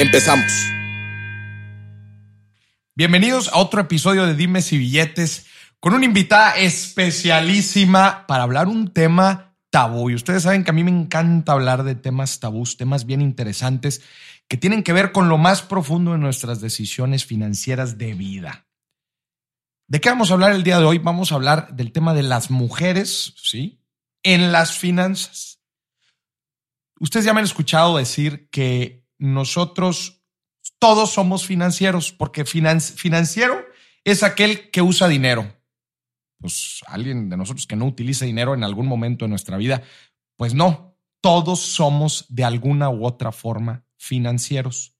Empezamos. Bienvenidos a otro episodio de Dimes y Billetes con una invitada especialísima para hablar un tema tabú. Y ustedes saben que a mí me encanta hablar de temas tabús, temas bien interesantes que tienen que ver con lo más profundo de nuestras decisiones financieras de vida. ¿De qué vamos a hablar el día de hoy? Vamos a hablar del tema de las mujeres, ¿sí? En las finanzas. Ustedes ya me han escuchado decir que nosotros todos somos financieros, porque financiero es aquel que usa dinero pues alguien de nosotros que no utilice dinero en algún momento de nuestra vida, pues no, todos somos de alguna u otra forma financieros.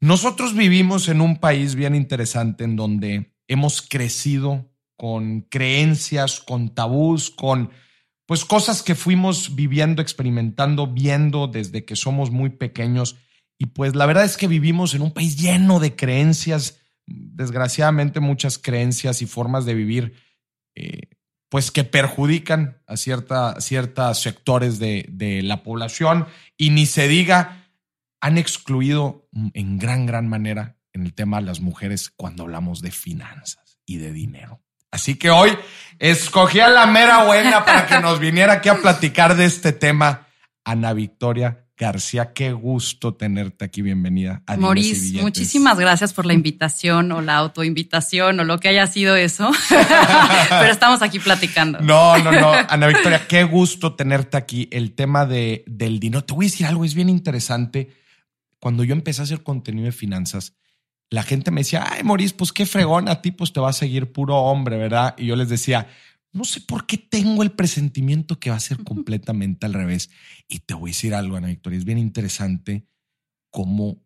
Nosotros vivimos en un país bien interesante en donde hemos crecido con creencias, con tabús, con pues cosas que fuimos viviendo, experimentando, viendo desde que somos muy pequeños. Y pues la verdad es que vivimos en un país lleno de creencias, desgraciadamente muchas creencias y formas de vivir eh, pues que perjudican a cierta, ciertos sectores de, de la población y ni se diga, han excluido en gran, gran manera en el tema de las mujeres cuando hablamos de finanzas y de dinero. Así que hoy escogí a la mera buena para que nos viniera aquí a platicar de este tema, Ana Victoria García, qué gusto tenerte aquí. Bienvenida a Maurice, muchísimas gracias por la invitación o la autoinvitación o lo que haya sido eso. Pero estamos aquí platicando. No, no, no. Ana Victoria, qué gusto tenerte aquí. El tema de, del dinero. Te voy a decir algo, es bien interesante. Cuando yo empecé a hacer contenido de finanzas, la gente me decía, ay, Maurice, pues qué fregón, a ti pues te va a seguir puro hombre, ¿verdad? Y yo les decía, no sé por qué tengo el presentimiento que va a ser completamente al revés. Y te voy a decir algo, Ana Victoria, es bien interesante cómo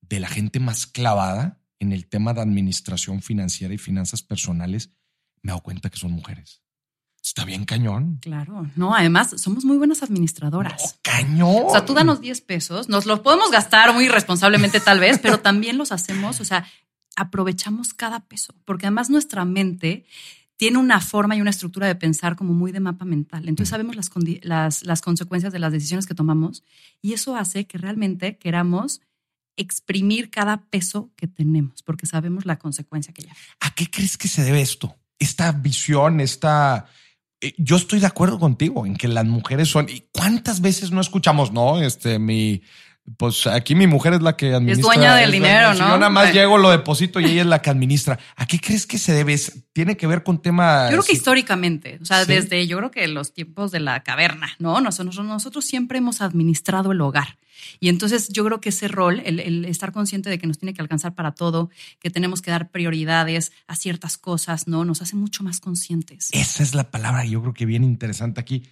de la gente más clavada en el tema de administración financiera y finanzas personales, me he dado cuenta que son mujeres. Está bien cañón. Claro. No, además somos muy buenas administradoras. cañón. O sea, tú danos 10 pesos, nos los podemos gastar muy responsablemente tal vez, pero también los hacemos, o sea, aprovechamos cada peso, porque además nuestra mente tiene una forma y una estructura de pensar como muy de mapa mental. Entonces sabemos las, las, las, consecuencias de las decisiones que tomamos y eso hace que realmente queramos exprimir cada peso que tenemos porque sabemos la consecuencia que lleva. ¿A qué crees que se debe esto? Esta visión, esta... Eh, yo estoy de acuerdo contigo en que las mujeres son... ¿Y cuántas veces no escuchamos, no? Este, mi pues aquí mi mujer es la que administra. Es dueña del dinero, ¿no? Yo nada más llego, lo deposito y ella es la que administra. ¿A qué crees que se debe? ¿Tiene que ver con temas? Yo creo que históricamente, o sea, desde yo creo que los tiempos de la caverna, ¿no? Nosotros, nosotros siempre hemos administrado el hogar. Y entonces yo creo que ese rol, el, el, estar consciente de que nos tiene que alcanzar para todo, que tenemos que dar prioridades a ciertas cosas, ¿no? Nos hace mucho más conscientes. Esa es la palabra, yo creo que bien interesante aquí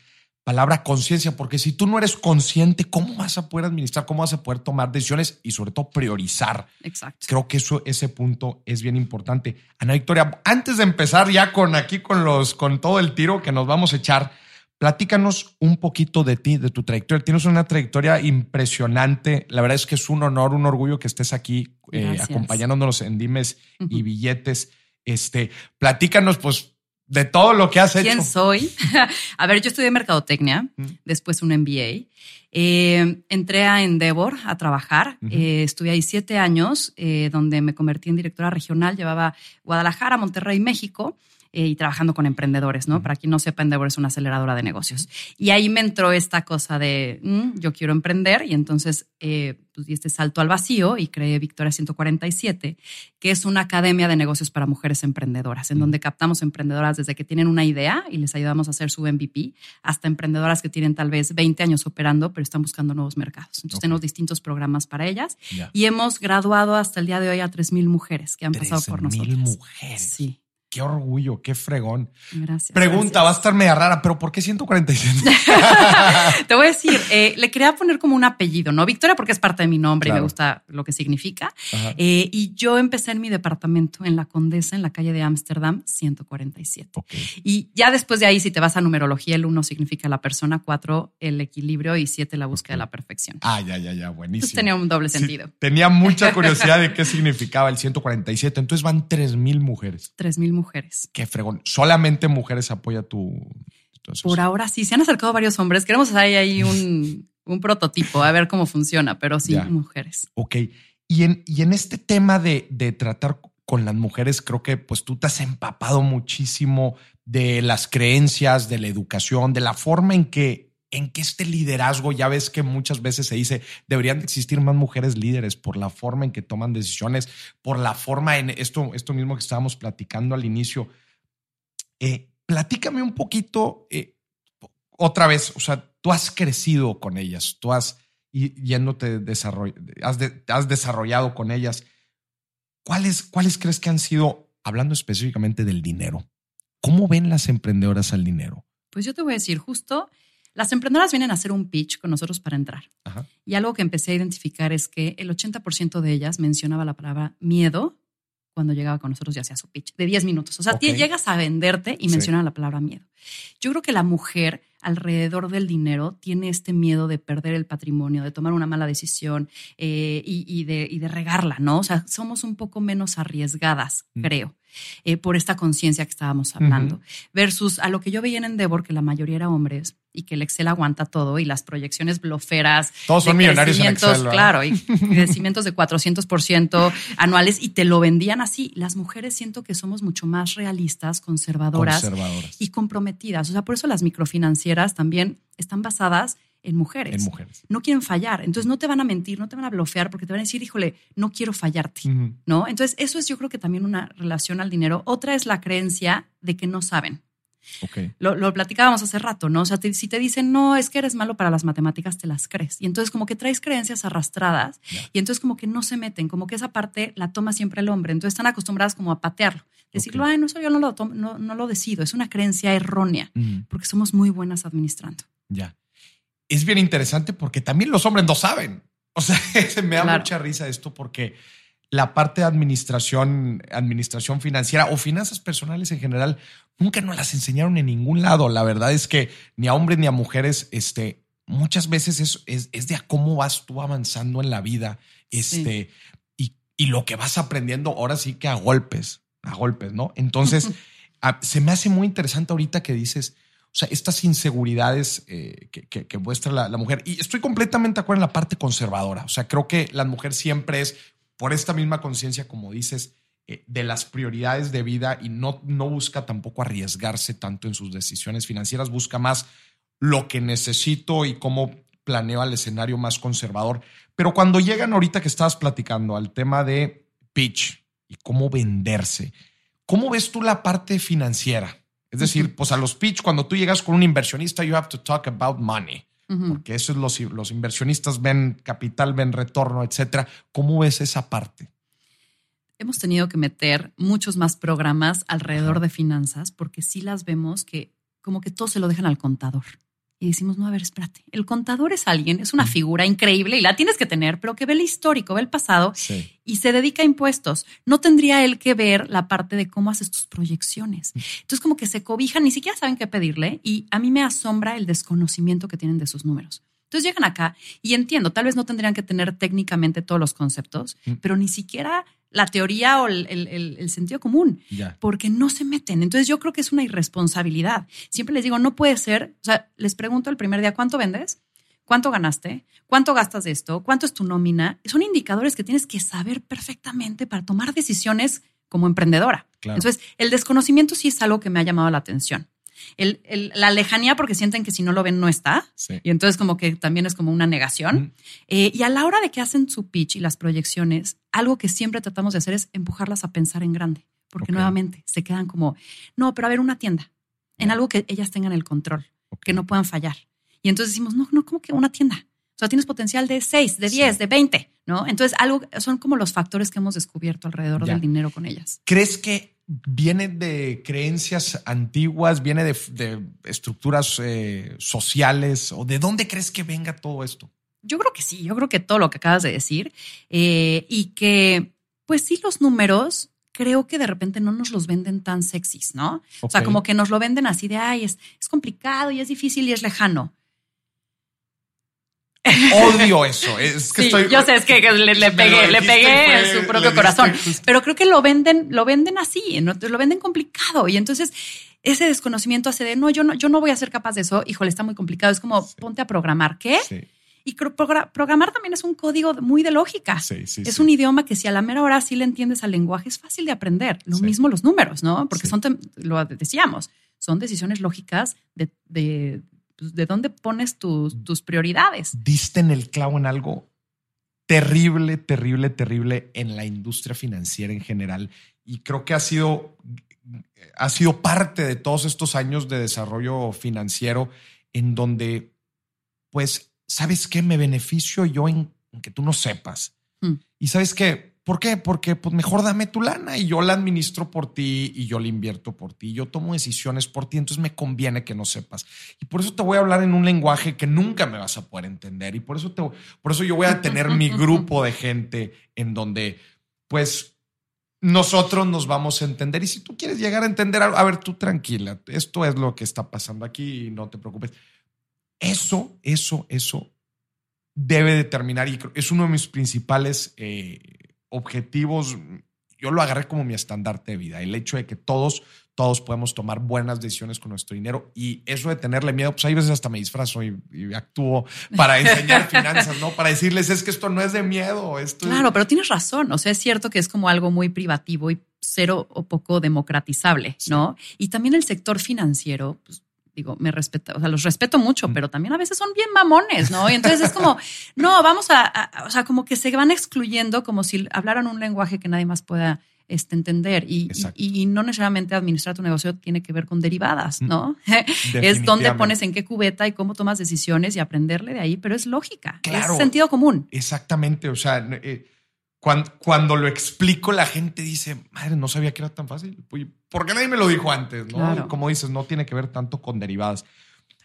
palabra conciencia, porque si tú no eres consciente, ¿cómo vas a poder administrar? ¿Cómo vas a poder tomar decisiones y sobre todo priorizar? Exacto. Creo que eso, ese punto es bien importante. Ana Victoria, antes de empezar ya con aquí con los, con todo el tiro que nos vamos a echar, platícanos un poquito de ti, de tu trayectoria. Tienes una trayectoria impresionante. La verdad es que es un honor, un orgullo que estés aquí eh, acompañándonos en Dimes y Billetes. Este, platícanos, pues, de todo lo que has hecho. ¿Quién soy? a ver, yo estudié mercadotecnia, después un MBA. Eh, entré a Endeavor a trabajar. Eh, estuve ahí siete años, eh, donde me convertí en directora regional. Llevaba Guadalajara, Monterrey, México. Eh, y trabajando con emprendedores, ¿no? Para quien no sepa, Endeavor es una aceleradora de negocios. Y ahí me entró esta cosa de, mm, yo quiero emprender y entonces eh, pues, di este salto al vacío y creé Victoria 147, que es una academia de negocios para mujeres emprendedoras, en donde captamos emprendedoras desde que tienen una idea y les ayudamos a hacer su MVP, hasta emprendedoras que tienen tal vez 20 años operando, pero están buscando nuevos mercados. Entonces tenemos distintos programas para ellas y hemos graduado hasta el día de hoy a 3.000 mujeres que han pasado por nosotros. mujeres. Sí. Qué orgullo, qué fregón. Gracias. Pregunta, va a estar media rara, pero ¿por qué 147? Te voy a decir, eh, le quería poner como un apellido, ¿no? Victoria porque es parte de mi nombre y me gusta lo que significa. Eh, y yo empecé en mi departamento en la Condesa, en la calle de Ámsterdam, 147. Ok. Y ya después de ahí, si te vas a numerología, el uno significa la persona, cuatro el equilibrio y siete la búsqueda de la perfección. Ah, ya, ya, ya, buenísimo. Entonces tenía un doble Sí, sentido. tenía mucha curiosidad de qué significaba el 147. Entonces van 3000 mujeres. Tres mil mujeres. Qué fregón. Solamente mujeres apoya tu. Por ahora sí, se han acercado varios hombres. Queremos hacer ahí un, un prototipo, a ver cómo funciona, pero sí, Ya. mujeres. Ok. Y en, y en este tema de, de tratar con las mujeres, creo que pues tú te has empapado muchísimo de las creencias, de la educación, de la forma en que, en que este liderazgo, ya ves que muchas veces se dice, deberían de existir más mujeres líderes por la forma en que toman decisiones, por la forma en esto, esto mismo que estábamos platicando al inicio. Eh, platícame un poquito eh, otra vez, o sea, tú has crecido con ellas, tú has yéndote desarroll has, has desarrollado con ellas. ¿Cuáles, ¿Cuáles crees que han sido, hablando específicamente del dinero? ¿Cómo ven las emprendedoras al dinero? Pues yo te voy a decir, justo las emprendedoras vienen a hacer un pitch con nosotros para entrar. Ajá. Y algo que empecé a identificar es que el 80% de ellas mencionaba la palabra miedo cuando llegaba con nosotros y hacía su pitch de 10 minutos. O sea, llegas a venderte y Sí. mencionan la palabra miedo. Yo creo que la mujer alrededor del dinero tiene este miedo de perder el patrimonio, de tomar una mala decisión eh, y, y de, y de regarla, ¿no? O sea, somos un poco menos arriesgadas, Mm. creo, eh, por esta conciencia que estábamos hablando. Versus a lo que yo veía en Endeavor, que la mayoría era hombres y que el Excel aguanta todo y las proyecciones bloferas. Todos son millonarios en crecimientos, Excel, ¿verdad? Claro, y crecimientos de 400% anuales y te lo vendían así. Las mujeres siento que somos mucho más realistas, conservadoras Conservadoras. y comprometidas. O sea, por eso las microfinancieras también están basadas en mujeres. En mujeres. No quieren fallar. Entonces no te van a mentir, no te van a blofear porque te van a decir, híjole, no quiero fallarte. ¿No? Entonces, eso es yo creo que también una relación al dinero. Otra es la creencia de que no saben. Lo, lo platicábamos hace rato, ¿no? O sea, te- si te dicen, no, es que eres malo para las matemáticas, te las crees. Y entonces como que traes creencias arrastradas Ya. y entonces como que no se meten, como que esa parte la toma siempre el hombre. Entonces están acostumbradas como a patearlo. Decirlo, ay, no, eso yo no lo, tomo- no, no lo decido. Es una creencia errónea porque somos muy buenas administrando. Ya. Es bien interesante porque también los hombres no saben. O sea, se me da Claro. mucha risa esto porque la parte de administración, administración financiera o finanzas personales en general, nunca nos las enseñaron en ningún lado. La verdad es que ni a hombres ni a mujeres, este, muchas veces es, es, es de a cómo vas tú avanzando en la vida. Este, y, y lo que vas aprendiendo ahora sí que a golpes, a golpes, ¿no? Entonces, a- se me hace muy interesante ahorita que dices, o sea, estas inseguridades eh, que, muestra la, mujer. Y estoy completamente de acuerdo en la parte conservadora. O sea, creo que la mujer siempre es, por esta misma conciencia, como dices, eh, de las prioridades de vida y no, no busca tampoco arriesgarse tanto en sus decisiones financieras, busca más lo que necesito y cómo planeo el escenario más conservador. Pero cuando llegan ahorita que estabas platicando al tema de pitch y cómo venderse, ¿cómo ves tú la parte financiera? Es decir, pues a los pitch, cuando tú llegas con un inversionista, you have to talk about money, porque eso es los, los inversionistas ven capital, ven retorno, etcétera. ¿Cómo ves esa parte? Hemos tenido que meter muchos más programas alrededor de finanzas porque sí las vemos que como que todo se lo dejan al contador. Y decimos, no, a ver, espérate. El contador es alguien, es una figura increíble y la tienes que tener, pero que ve el histórico, ve el pasado Sí. y se dedica a impuestos. No tendría él que ver la parte de cómo haces tus proyecciones. Entonces, como que se cobijan, ni siquiera saben qué pedirle y a mí me asombra el desconocimiento que tienen de sus números. Entonces llegan acá y entiendo, tal vez no tendrían que tener técnicamente todos los conceptos, Mm. pero ni siquiera la teoría o el, el- sentido común Ya. porque no se meten. Entonces yo creo que es una irresponsabilidad. Siempre les digo, no puede ser, o sea, les pregunto el primer día, ¿cuánto vendes? ¿Cuánto ganaste? ¿Cuánto gastas de esto? ¿Cuánto es tu nómina? Son indicadores que tienes que saber perfectamente para tomar decisiones como emprendedora. Claro. Entonces, el desconocimiento sí es algo que me ha llamado la atención. El- el- la lejanía porque sienten que si no lo ven no está. Sí. Y entonces como que también es como una negación. Eh, y a la hora de que hacen su pitch y las proyecciones, algo que siempre tratamos de hacer es empujarlas a pensar en grande, porque nuevamente se quedan como, no, pero a ver, una tienda, en algo que ellas tengan el control, que no puedan fallar. Y entonces decimos, no, no, ¿cómo que una tienda? O sea, tienes potencial de 6, de Sí. 10, de 20, ¿no? Entonces, algo, son como los factores que hemos descubierto alrededor Ya. del dinero con ellas. ¿Crees que viene de creencias antiguas, viene de, de estructuras eh, sociales o de dónde crees que venga todo esto? Yo creo que sí, yo creo que todo lo que acabas de decir eh, y que, pues sí, los números creo que de repente no nos los venden tan sexys, ¿no? O sea, como que nos lo venden así de, ay, es, es complicado y es difícil y es lejano. Odio eso. Es que Sí, estoy. yo sé, es que le, pegué, le pegué en su propio corazón. Pero creo que lo venden, lo venden así, ¿no? lo venden complicado. Y entonces ese desconocimiento hace de, no, yo no, yo no voy a ser capaz de eso. Híjole, está muy complicado. Es como, ponte a programar. ¿Qué? Sí, Y programar también es un código muy de lógica. sí, sí. es sí. un idioma que si a la mera hora sí le entiendes al lenguaje, es fácil de aprender. Lo mismo los números, ¿no? Porque son, lo decíamos, son decisiones lógicas de, de, pues, de dónde pones tus, tus prioridades. Diste en el clavo en algo terrible, terrible, terrible en la industria financiera en general. Y creo que ha sido, ha sido parte de todos estos años de desarrollo financiero en donde, pues, ¿sabes qué? Me beneficio yo en, en que tú no sepas. Mm. Y sabes qué? ¿Por qué? Porque pues mejor dame tu lana y yo la administro por ti y yo la invierto por ti. Yo tomo decisiones por ti, entonces me conviene que no sepas. Y por eso te voy a hablar en un lenguaje que nunca me vas a poder entender. Y por eso, te, por eso yo voy a tener mi grupo de gente en donde, pues, nosotros nos vamos a entender. Y si tú quieres llegar a entender algo, a ver, tú tranquila, esto es lo que está pasando aquí y no te preocupes. Eso, eso, eso debe determinar y es uno de mis principales eh, objetivos. Yo lo agarré como mi estandarte de vida, el hecho de que todos, todos podemos tomar buenas decisiones con nuestro dinero y eso de tenerle miedo, pues hay veces hasta me disfrazo y, y actúo para enseñar finanzas, ¿no? Para decirles, es que esto no es de miedo, esto es- Claro, pero tienes razón. O sea, es cierto que es como algo muy privativo y cero o poco democratizable, Sí. ¿no? Y también el sector financiero, pues digo, me respeta, o sea, los respeto mucho, pero también a veces son bien mamones, ¿no? Y entonces es como, no, vamos a, a- o sea, como que se van excluyendo como si hablaran un lenguaje que nadie más pueda este, entender. Y, y, y no necesariamente administrar tu negocio tiene que ver con derivadas, ¿no? es dónde pones en qué cubeta y cómo tomas decisiones y aprenderle de ahí, pero es lógica, Claro. es sentido común. Exactamente, o sea, eh, cuan- cuando, lo explico la gente dice, madre, no sabía que era tan fácil. ¿Por qué nadie me lo dijo antes? ¿no? Claro. Como dices, no tiene que ver tanto con derivadas.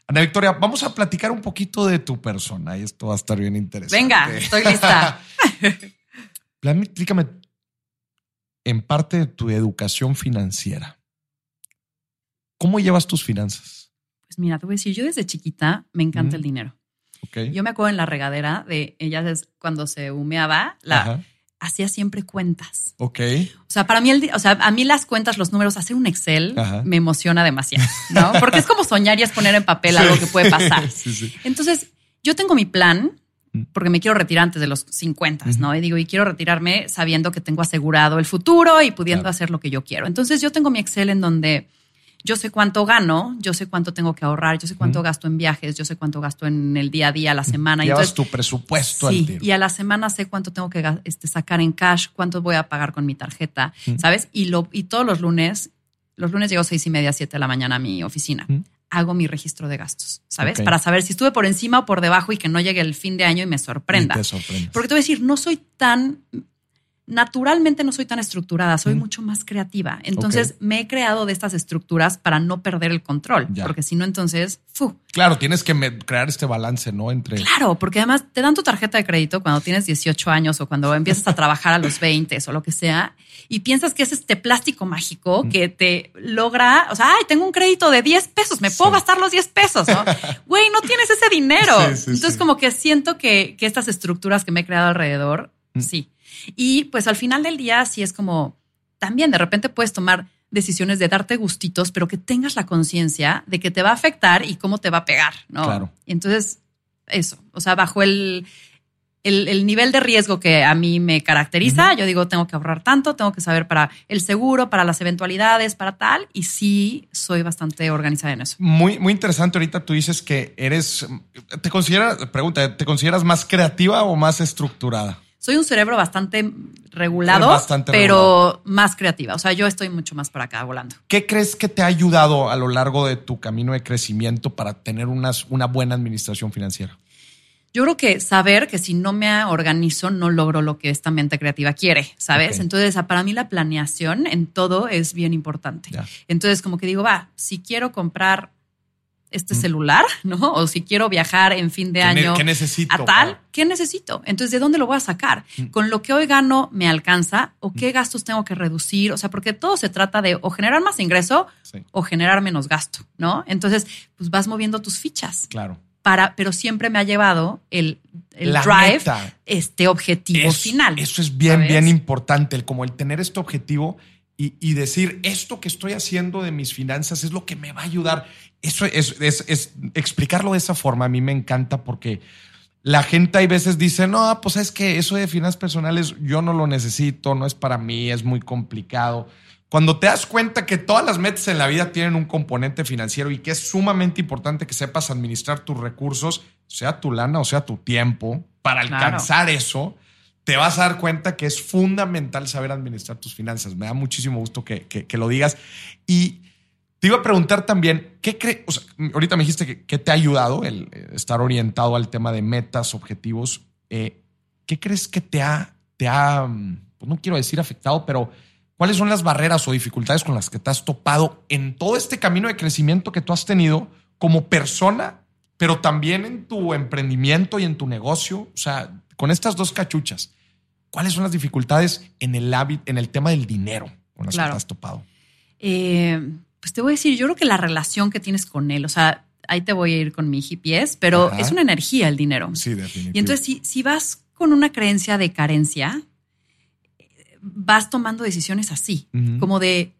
Ana Victoria, vamos a platicar un poquito de tu persona y esto va a estar bien interesante. Venga, estoy lista. Platícame en parte de tu educación financiera. ¿Cómo llevas tus finanzas? Pues mira, te voy a decir, yo desde chiquita me encanta el dinero. Yo me acuerdo en la regadera de ella es cuando se humeaba, la, Ajá. Hacía siempre cuentas. Ok. O sea, para mí, el, o sea, a mí las cuentas, los números, hacer un Excel Ajá. me emociona demasiado, ¿no? Porque es como soñar y es poner en papel Sí. algo que puede pasar. Sí, sí. Entonces, yo tengo mi plan Mm. porque me quiero retirar antes de los 50, Ujú. ¿no? Y digo, y quiero retirarme sabiendo que tengo asegurado el futuro y pudiendo Claro. hacer lo que yo quiero. Entonces, yo tengo mi Excel en donde yo sé cuánto gano, yo sé cuánto tengo que ahorrar, yo sé cuánto gasto en viajes, yo sé cuánto gasto en el día a día, a la semana. Y Llevas entonces, tu presupuesto al Sí, tiro. y a la semana sé cuánto tengo que este, sacar en cash, cuánto voy a pagar con mi tarjeta. ¿sabes? Y, lo, y todos los lunes, los lunes llego seis y media, siete de la mañana a mi oficina. Hago mi registro de gastos, ¿sabes? Para saber si estuve por encima o por debajo y que no llegue el fin de año y me sorprenda. Y te. Porque te voy a decir, no soy tan, naturalmente no soy tan estructurada, soy Mm. mucho más creativa. Entonces me he creado de estas estructuras para no perder el control, Ya. porque si no, entonces, ¡fu! Claro, tienes que crear este balance, ¿no? Entre. Claro, porque además te dan tu tarjeta de crédito cuando tienes 18 años o cuando empiezas a trabajar a los 20 o lo que sea y piensas que es este plástico mágico Mm. que te logra, o sea, ay, tengo un crédito de 10 pesos, me puedo gastar los 10 pesos, ¿no? Güey, no tienes ese dinero. Sí, sí, Entonces como que siento que, que estas estructuras que me he creado alrededor, Mm. sí. Y pues al final del día sí es como, también de repente puedes tomar decisiones de darte gustitos, pero que tengas la conciencia de que te va a afectar y cómo te va a pegar, ¿no? Claro. Y entonces, eso, o sea, bajo el, el, el nivel de riesgo que a mí me caracteriza, yo digo, tengo que ahorrar tanto, tengo que saber para el seguro, para las eventualidades, para tal, y sí soy bastante organizada en eso. Muy, muy interesante. Ahorita tú dices que eres. ¿Te consideras, pregunta, ¿te consideras más creativa o más estructurada? Soy un cerebro bastante regulado, bastante pero más creativa. O sea, yo estoy mucho más para acá volando. ¿Qué crees que te ha ayudado a lo largo de tu camino de crecimiento para tener unas, una buena administración financiera? Yo creo que saber que si no me organizo no logro lo que esta mente creativa quiere, ¿sabes? Entonces, para mí la planeación en todo es bien importante. Entonces, como que digo, va, si quiero comprar este celular, ¿no? O si quiero viajar en fin de ¿Qué ne- año qué necesito a tal, ¿qué necesito? Entonces, ¿de dónde lo voy a sacar? ¿Con lo que hoy gano me alcanza? ¿O qué gastos tengo que reducir? O sea, porque todo se trata de o generar más ingreso Sí. o generar menos gasto, ¿no? Entonces, pues vas moviendo tus fichas Claro. para, pero siempre me ha llevado el, el drive, meta. este objetivo final. Eso es bien, ¿sabes? bien importante, el como el tener este objetivo y, y decir, esto que estoy haciendo de mis finanzas es lo que me va a ayudar. Eso es, es- es- explicarlo de esa forma a mí me encanta porque la gente hay veces dice, no, pues es que eso de finanzas personales yo no lo necesito, no es para mí, es muy complicado. Cuando te das cuenta que todas las metas en la vida tienen un componente financiero y que es sumamente importante que sepas administrar tus recursos, sea tu lana o sea tu tiempo, para Claro. alcanzar eso, te vas a dar cuenta que es fundamental saber administrar tus finanzas. Me da muchísimo gusto que, que- lo digas. Y te iba a preguntar también, ¿qué crees? Ahorita me dijiste que, te ha ayudado el eh, estar orientado al tema de metas, objetivos. Eh, ¿Qué crees que te ha, te ha, pues no quiero decir afectado, pero cuáles son las barreras o dificultades con las que te has topado en todo este camino de crecimiento que tú has tenido como persona, pero también en tu emprendimiento y en tu negocio? O sea, con estas dos cachuchas. ¿Cuáles son las dificultades en el en el tema del dinero con las Claro. que has topado? Eh, pues te voy a decir, yo creo que la relación que tienes con él, o sea, ahí te voy a ir con mi GPS, pero Ajá. es una energía el dinero. Sí, definitivamente. Y entonces, si, si vas con una creencia de carencia, vas tomando decisiones así, como de,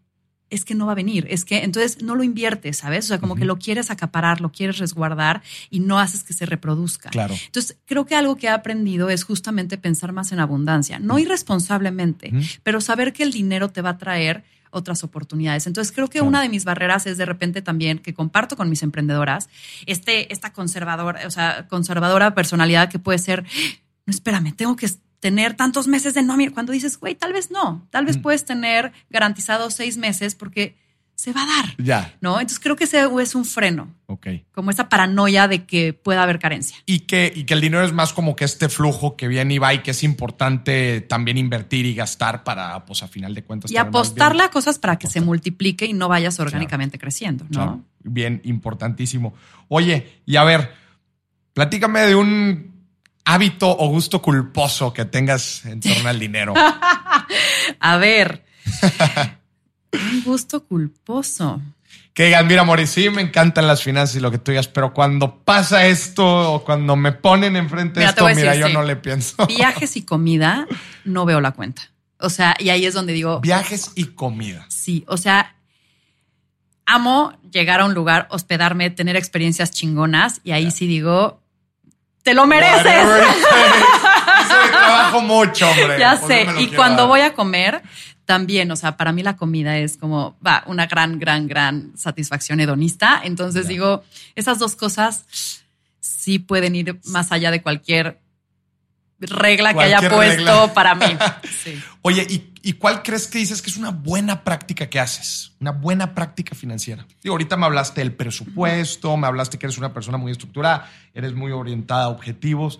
es que no va a venir, es que entonces no lo inviertes, ¿sabes? O sea, como que lo quieres acaparar, lo quieres resguardar y no haces que se reproduzca. Claro. Entonces, creo que algo que he aprendido es justamente pensar más en abundancia, no irresponsablemente, pero saber que el dinero te va a traer otras oportunidades. Entonces, creo que Claro. una de mis barreras es de repente también que comparto con mis emprendedoras este, esta conservadora, o sea, conservadora personalidad que puede ser, no, espérame, tengo que tener tantos meses de nómina. Cuando dices, güey, tal vez no, tal vez Mm. puedes tener garantizados seis meses porque se va a dar, Ya, ¿no? Entonces, creo que ese es un freno, ok. como esa paranoia de que pueda haber carencia. Y que, y que el dinero es más como que este flujo que viene y va y que es importante también invertir y gastar para, pues a final de cuentas. Y apostarle a cosas para que se multiplique y no vayas orgánicamente creciendo, ¿no? Claro, bien, importantísimo. Oye, y a ver, platícame de un hábito o gusto culposo que tengas en torno al dinero. A ver. un gusto culposo. Que digan, mira, Mori, sí me encantan las finanzas y lo que tú digas, pero cuando pasa esto o cuando me ponen enfrente de Mira, esto, mira, decir, yo sí. no le pienso. Viajes y comida, no veo la cuenta. O sea, y ahí es donde digo, Viajes y comida. sí, o sea, amo llegar a un lugar, hospedarme, tener experiencias chingonas y ahí sí digo, te lo mereces. Eso trabajo mucho, hombre. Ya sé. Y cuando dar. voy a comer, también, o sea, para mí la comida es como, va, una gran, gran, gran satisfacción hedonista. Entonces Ya. digo, esas dos cosas sí pueden ir más allá de cualquier regla que haya puesto regla. para mí. Sí. Oye, ¿y, y cuál crees que dices que es una buena práctica que haces? Una buena práctica financiera. Digo, ahorita me hablaste del presupuesto, me hablaste que eres una persona muy estructurada, eres muy orientada a objetivos,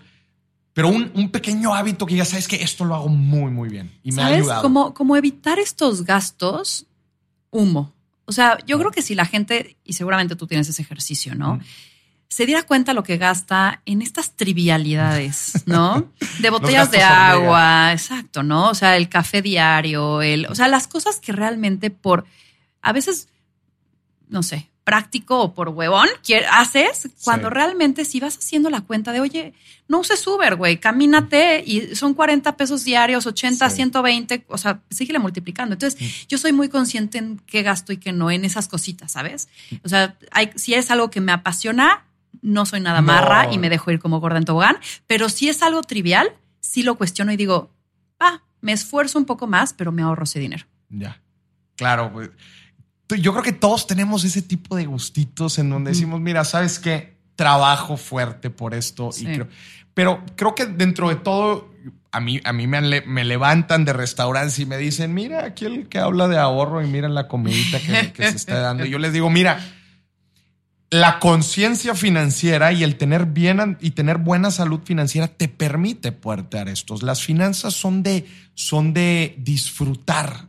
pero un, un pequeño hábito que ya sabes que esto lo hago muy, muy bien y me ha ayudado. Como, como evitar estos gastos, humo. O sea, yo creo que si la gente, y seguramente tú tienes ese ejercicio, ¿no? Mm. Se diera cuenta lo que gasta en estas trivialidades, ¿no? De botellas de hormiga. agua, exacto, ¿no? O sea, el café diario, el, o sea, las cosas que realmente por, a veces, no sé, práctico o por huevón, haces cuando Sí. realmente si vas haciendo la cuenta de, oye, no uses Uber, güey, camínate y son 40 pesos diarios, 80, Sí. 120, o sea, síguele multiplicando. Entonces, yo soy muy consciente en qué gasto y qué no, en esas cositas, ¿sabes? O sea, hay, si es algo que me apasiona, no soy nada No. marra y me dejo ir como gorda en tobogán, pero si es algo trivial, sí lo cuestiono y digo, ah, me esfuerzo un poco más, pero me ahorro ese dinero. Ya. Claro, pues. Yo creo que todos tenemos ese tipo de gustitos en donde decimos, mira, ¿sabes qué? Trabajo fuerte por esto. Sí. Y creo, pero creo que dentro de todo, a mí, a mí me, me levantan de restaurantes y me dicen, mira, aquí el que habla de ahorro y miren la comidita que, que se está dando. Y yo les digo, mira, la conciencia financiera y el tener bien y tener buena salud financiera te permite poder dar estos. Las finanzas son de, son de disfrutar.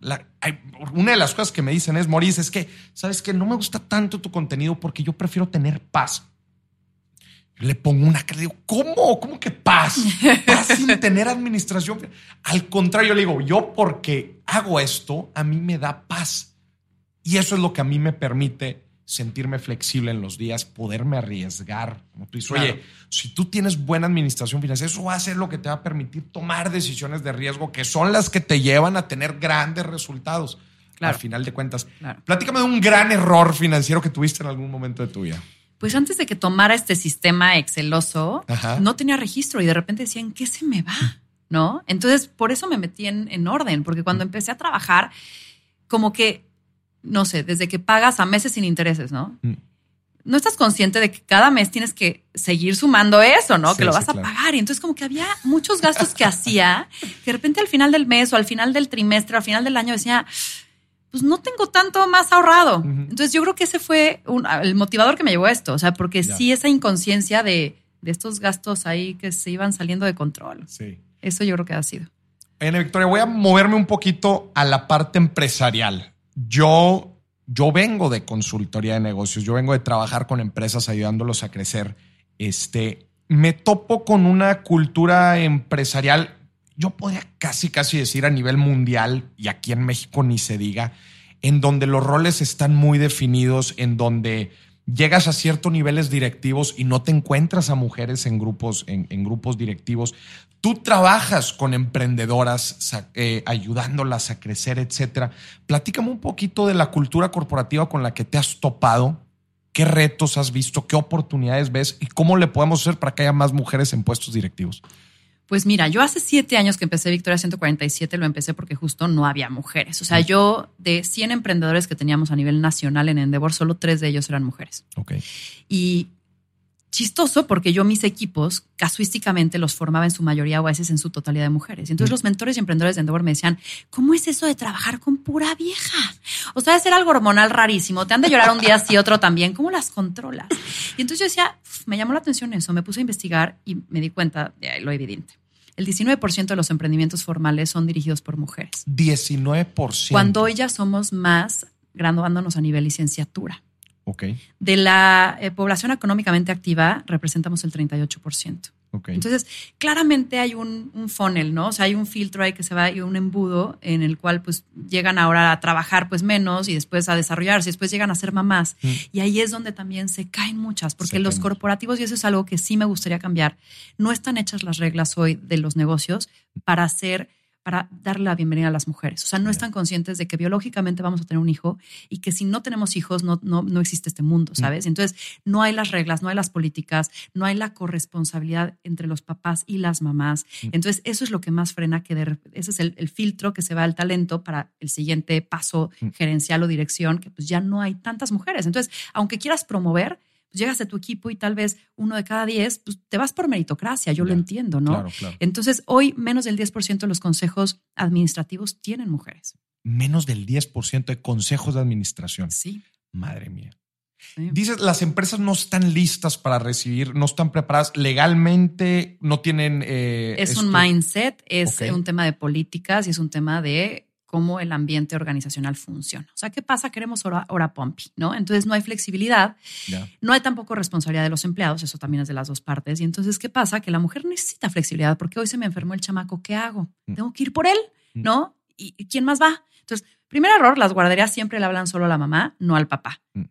una de las cosas que me dicen es, Maurice, es que, ¿sabes que No me gusta tanto tu contenido porque yo prefiero tener paz. Le pongo una cara, digo, ¿cómo? ¿Cómo que paz? Paz sin tener administración. Al contrario, le digo, yo porque hago esto, a mí me da paz. Y eso es lo que a mí me permite sentirme flexible en los días, poderme arriesgar. Como tú dices, oye, si tú tienes buena administración financiera, eso va a ser lo que te va a permitir tomar decisiones de riesgo que son las que te llevan a tener grandes resultados. Al final de cuentas. Platícame de un gran error financiero que tuviste en algún momento de tu vida. Pues antes de que tomara este sistema exceloso, no tenía registro y de repente decían, ¿qué se me va? ¿No? Entonces, por eso me metí en, en orden, porque cuando empecé a trabajar, como que no sé, desde que pagas a meses sin intereses, ¿no? Mm. No estás consciente de que cada mes tienes que seguir sumando eso, ¿no? que lo vas a pagar. Y entonces como que había muchos gastos que hacía, que de repente al final del mes o al final del trimestre, al final del año decía, pues no tengo tanto más ahorrado. Entonces yo creo que ese fue el motivador que me llevó a esto, o sea, porque sí esa inconsciencia de, estos gastos ahí que se iban saliendo de control. Sí. Eso yo creo que ha sido. Ana Victoria, voy a moverme un poquito a la parte empresarial yo, yo vengo de consultoría de negocios, yo vengo de trabajar con empresas ayudándolos a crecer. Este, me topo con una cultura empresarial, yo podría casi, casi decir a nivel mundial, y aquí en México ni se diga, en donde los roles están muy definidos, en donde llegas a ciertos niveles directivos y no te encuentras a mujeres en grupos, en, grupos directivos. Tú trabajas con emprendedoras, eh, ayudándolas a crecer, etcétera. Platícame un poquito de la cultura corporativa con la que te has topado. ¿Qué retos has visto? ¿Qué oportunidades ves? ¿Y cómo le podemos hacer para que haya más mujeres en puestos directivos? Pues mira, yo hace siete años que empecé Victoria 147, lo empecé porque justo no había mujeres. O sea, yo de 100 emprendedores que teníamos a nivel nacional en Endeavor, solo tres de ellos eran mujeres. Ok. Y chistoso porque yo mis equipos casuísticamente los formaba en su mayoría o a veces en su totalidad de mujeres. Y entonces mm. los mentores y emprendedores de Endeavor me decían, ¿cómo es eso de trabajar con pura vieja? O sea, ser algo hormonal rarísimo. Te han de llorar un día sí, otro también. ¿Cómo las controlas? Y entonces yo decía, me llamó la atención eso. Me puse a investigar y me di cuenta de lo evidente el 19% de los emprendimientos formales son dirigidos por mujeres. 19%. Cuando ellas somos más graduándonos a nivel licenciatura. De la eh, población económicamente activa representamos el 38%. Entonces, claramente hay un, funnel, ¿no? O sea, hay un filtro ahí que se va y un embudo en el cual pues llegan ahora a trabajar pues menos y después a desarrollarse, y después llegan a ser mamás. Mm. Y ahí es donde también se caen muchas, porque los corporativos, y eso es algo que sí me gustaría cambiar, no están hechas las reglas hoy de los negocios para hacer para darle la bienvenida a las mujeres. O sea, no están conscientes de que biológicamente vamos a tener un hijo y que si no tenemos hijos no, no, no existe este mundo. ¿sabes? Entonces, no hay las reglas, no hay las políticas, no hay la corresponsabilidad entre los papás y las mamás. Entonces, eso es lo que más frena que de, ese es el, filtro que se va al talento para el siguiente paso gerencial o dirección, que pues ya no hay tantas mujeres. Entonces, aunque quieras promover, pues llegas a tu equipo y tal vez uno de cada diez, pues te vas por meritocracia, yo lo entiendo, ¿no? Entonces, hoy menos del 10% de los consejos administrativos tienen mujeres. Menos del 10% de consejos de administración. Sí. Madre mía. Dices, las empresas no están listas para recibir, no están preparadas legalmente, no tienen... Eh, es un mindset, es un tema de políticas y es un tema de cómo el ambiente organizacional funciona. O sea, ¿qué pasa? Queremos hora, hora pompi, ¿no? Entonces no hay flexibilidad, no hay tampoco responsabilidad de los empleados, eso también es de las dos partes. Y entonces, ¿qué pasa? Que la mujer necesita flexibilidad porque hoy se me enfermó el chamaco, ¿qué hago? Mm. Tengo que ir por él, mm. ¿no? ¿Y quién más va? Entonces, primer error, las guarderías siempre le hablan solo a la mamá, no al papá. Mm.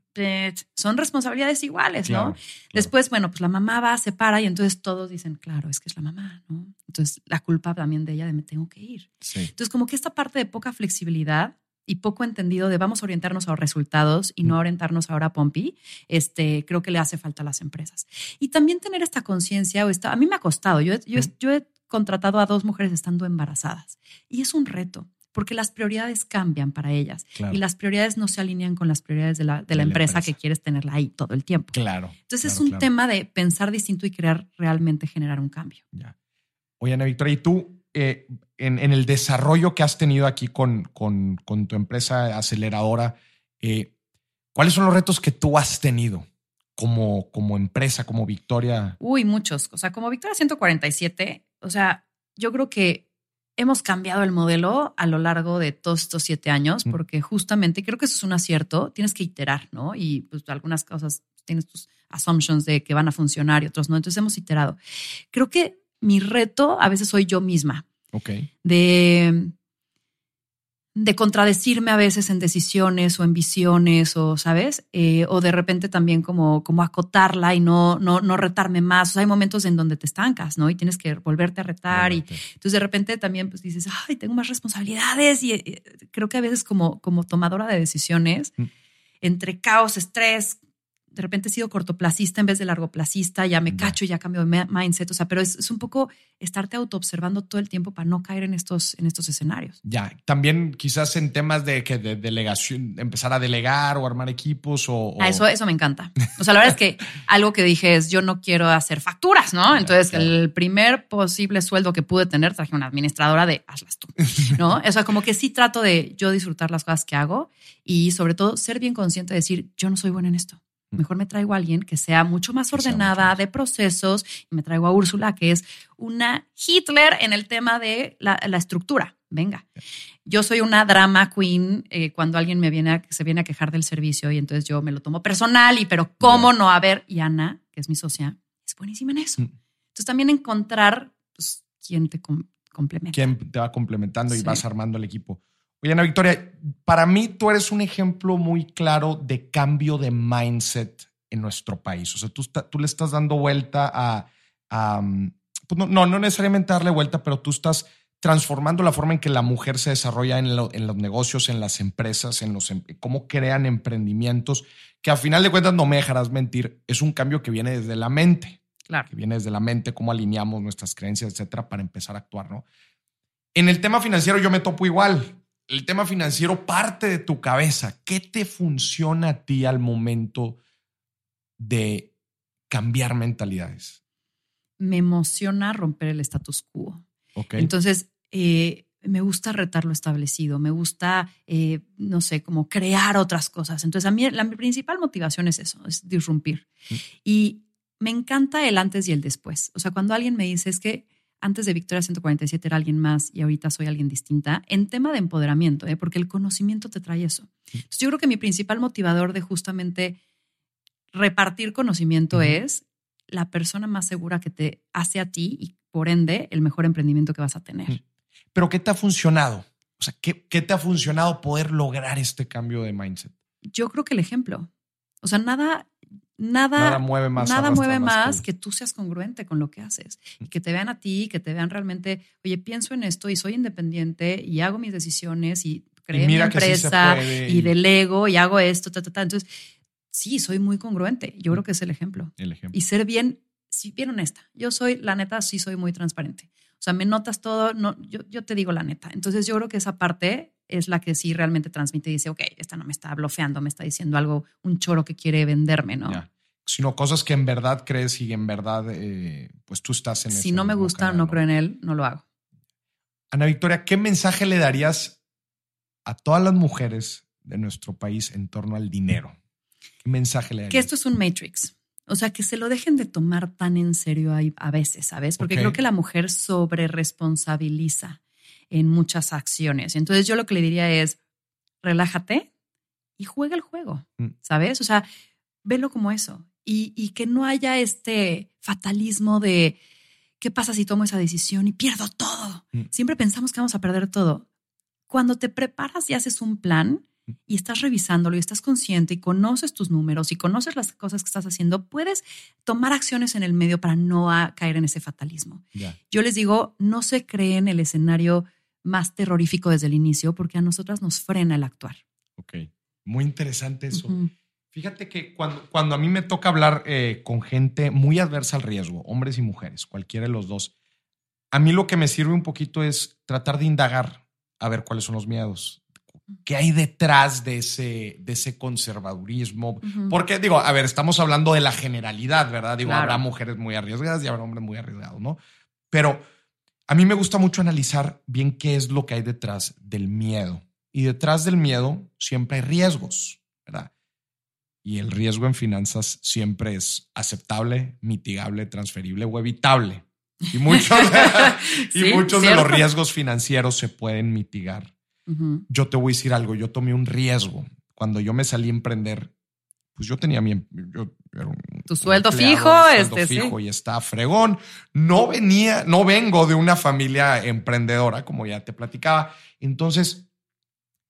Son responsabilidades iguales, ¿no? Después, bueno, pues la mamá va, se para y entonces todos dicen, claro, es que es la mamá, ¿no? Entonces, la culpa también de ella de me tengo que ir. Entonces, como que esta parte de poca flexibilidad y poco entendido de vamos a orientarnos a los resultados y no mm. orientarnos ahora a Pompi, este, creo que le hace falta a las empresas. Y también tener esta conciencia, o esta, a mí me ha costado, yo, yo, mm. yo he contratado a dos mujeres estando embarazadas y es un reto porque las prioridades cambian para ellas y las prioridades no se alinean con las prioridades de la, de la, empresa, que quieres tenerla ahí todo el tiempo. Claro. Entonces es un tema de pensar distinto y crear realmente generar un cambio. Ya. Oye, Ana Victoria, ¿y tú eh, en, el desarrollo que has tenido aquí con, con, con tu empresa aceleradora, eh, cuáles son los retos que tú has tenido? como, como empresa, como Victoria? Uy, muchos. O sea, como Victoria 147, o sea, yo creo que hemos cambiado el modelo a lo largo de todos estos siete años, porque justamente creo que eso es un acierto. Tienes que iterar, ¿no? Y pues algunas cosas tienes tus assumptions de que van a funcionar y otros no. Entonces hemos iterado. Creo que mi reto a veces soy yo misma Ok. de, de contradecirme a veces en decisiones o en visiones o, ¿sabes? Eh, o de repente también como, como acotarla y no, no, no retarme más. O sea, hay momentos en donde te estancas, ¿no? Y tienes que volverte a retar y entonces de repente también pues dices, ay, tengo más responsabilidades y eh, creo que a veces como, como tomadora de decisiones, Mm. entre caos, estrés, de repente he sido cortoplacista en vez de largoplacista, ya me Ya. cacho, ya cambio de mindset, o sea, pero es, es un poco estarte autoobservando todo el tiempo para no caer en estos, en estos escenarios. Ya, también quizás en temas de que de delegación, empezar a delegar o armar equipos o. o- Ah, eso, eso me encanta. O sea, la verdad es que algo que dije es, yo no quiero hacer facturas, ¿no? Entonces, claro. el primer posible sueldo que pude tener, traje una administradora de, hazlas tú, ¿no? O sea, como que sí trato de yo disfrutar las cosas que hago y sobre todo ser bien consciente de decir, yo no soy buena en esto. Mejor me traigo a alguien que sea mucho más ordenada de procesos y me traigo a Úrsula, que es una Hitler en el tema de la, la estructura. Venga. Yo soy una drama queen eh, cuando alguien me viene a, se viene a quejar del servicio y entonces yo me lo tomo personal y pero cómo no a ver y Ana que es mi socia es buenísima en eso Mm. entonces también encontrar pues, quién te com- complementa quién te va complementando y vas armando el equipo. Oye, Ana Victoria, para mí tú eres un ejemplo muy claro de cambio de mindset en nuestro país. O sea, tú, tú le estás dando vuelta a, a, um, pues no, no, no necesariamente darle vuelta, pero tú estás transformando la forma en que la mujer se desarrolla en, lo- en los negocios, en las empresas, en los em- cómo crean emprendimientos, que a final de cuentas no me dejarás mentir, es un cambio que viene desde la mente claro que viene desde la mente, cómo alineamos nuestras creencias, etcétera, para empezar a actuar, ¿no? En el tema financiero yo me topo igual. El tema financiero parte de tu cabeza. ¿Qué te funciona a ti al momento de cambiar mentalidades? me emociona romper el status quo. Entonces, eh, me gusta retar lo establecido, me gusta, eh, no sé, como crear otras cosas. Entonces, a mí la mi principal motivación es eso, es disrumpir. Mm. Y me encanta el antes y el después. O sea, cuando alguien me dice es que antes de Victoria 147 era alguien más y ahorita soy alguien distinta, en tema de empoderamiento, ¿eh? porque el conocimiento te trae eso. Entonces, yo creo que mi principal motivador de justamente repartir conocimiento es la persona más segura que te hace a ti y por ende el mejor emprendimiento que vas a tener. Pero ¿qué te ha funcionado? O sea, ¿qué, qué te ha funcionado poder lograr este cambio de mindset? Yo creo que el ejemplo. O sea, nada, nada, Nada mueve más. nada arrastra mueve más que- que tú seas congruente con lo que haces y que te vean a ti, que te vean realmente, oye, pienso en esto y soy independiente y hago mis decisiones y mi que sí se empresa puede y y- delego y hago esto, ta, ta, ta. Entonces, sí, soy muy congruente. Yo creo que es el ejemplo. El ejemplo. Y ser bien, sí, bien honesta. Yo soy, la neta, sí soy muy transparente. O sea, me notas todo, no, yo, yo te digo la neta. Entonces yo creo que esa parte es la que sí realmente transmite y dice, ok, esta no me está blofeando, me está diciendo algo, un choro que quiere venderme, ¿no? Sino cosas que en verdad crees y en verdad, eh, pues tú estás en Si no me gusta, canal, no creo en él, no lo hago. Ana Victoria, ¿qué mensaje le darías a todas las mujeres de nuestro país en torno al dinero? ¿Qué mensaje le darías? Que esto es un matrix. O sea, que se lo dejen de tomar tan en serio a veces, ¿sabes? Porque creo que la mujer sobre responsabiliza en muchas acciones. Entonces yo lo que le diría es, relájate y juega el juego, Mm. ¿sabes? O sea, velo como eso. Y, y que no haya este fatalismo de, ¿qué pasa si tomo esa decisión y pierdo todo? Mm. Siempre pensamos que vamos a perder todo. Cuando te preparas y haces un plan y estás revisándolo y estás consciente y conoces tus números y conoces las cosas que estás haciendo, puedes tomar acciones en el medio para no caer en ese fatalismo. Yo les digo, no se creen el escenario más terrorífico desde el inicio porque a nosotras nos frena el actuar. Ok. Muy interesante eso. Fíjate que cuando, cuando a mí me toca hablar eh, con gente muy adversa al riesgo, hombres y mujeres, cualquiera de los dos, a mí lo que me sirve un poquito es tratar de indagar a ver cuáles son los miedos. ¿Qué hay detrás de ese, de ese conservadurismo? Ujú. Porque digo, a ver, estamos hablando de la generalidad, ¿verdad? Digo, Claro. habrá mujeres muy arriesgadas y habrá hombres muy arriesgados, ¿no? Pero a mí me gusta mucho analizar bien qué es lo que hay detrás del miedo. Y detrás del miedo siempre hay riesgos, ¿verdad? y el riesgo en finanzas siempre es aceptable, mitigable, transferible o evitable. Y muchos, y Sí, muchos de los riesgos financieros se pueden mitigar. Yo te voy a decir algo, yo tomé un riesgo. Cuando yo me salí a emprender, pues yo tenía mi... Yo un- Tu sueldo fijo, sueldo este, sí. fijo y está fregón. No venía, no vengo de una familia emprendedora, como ya te platicaba. Entonces,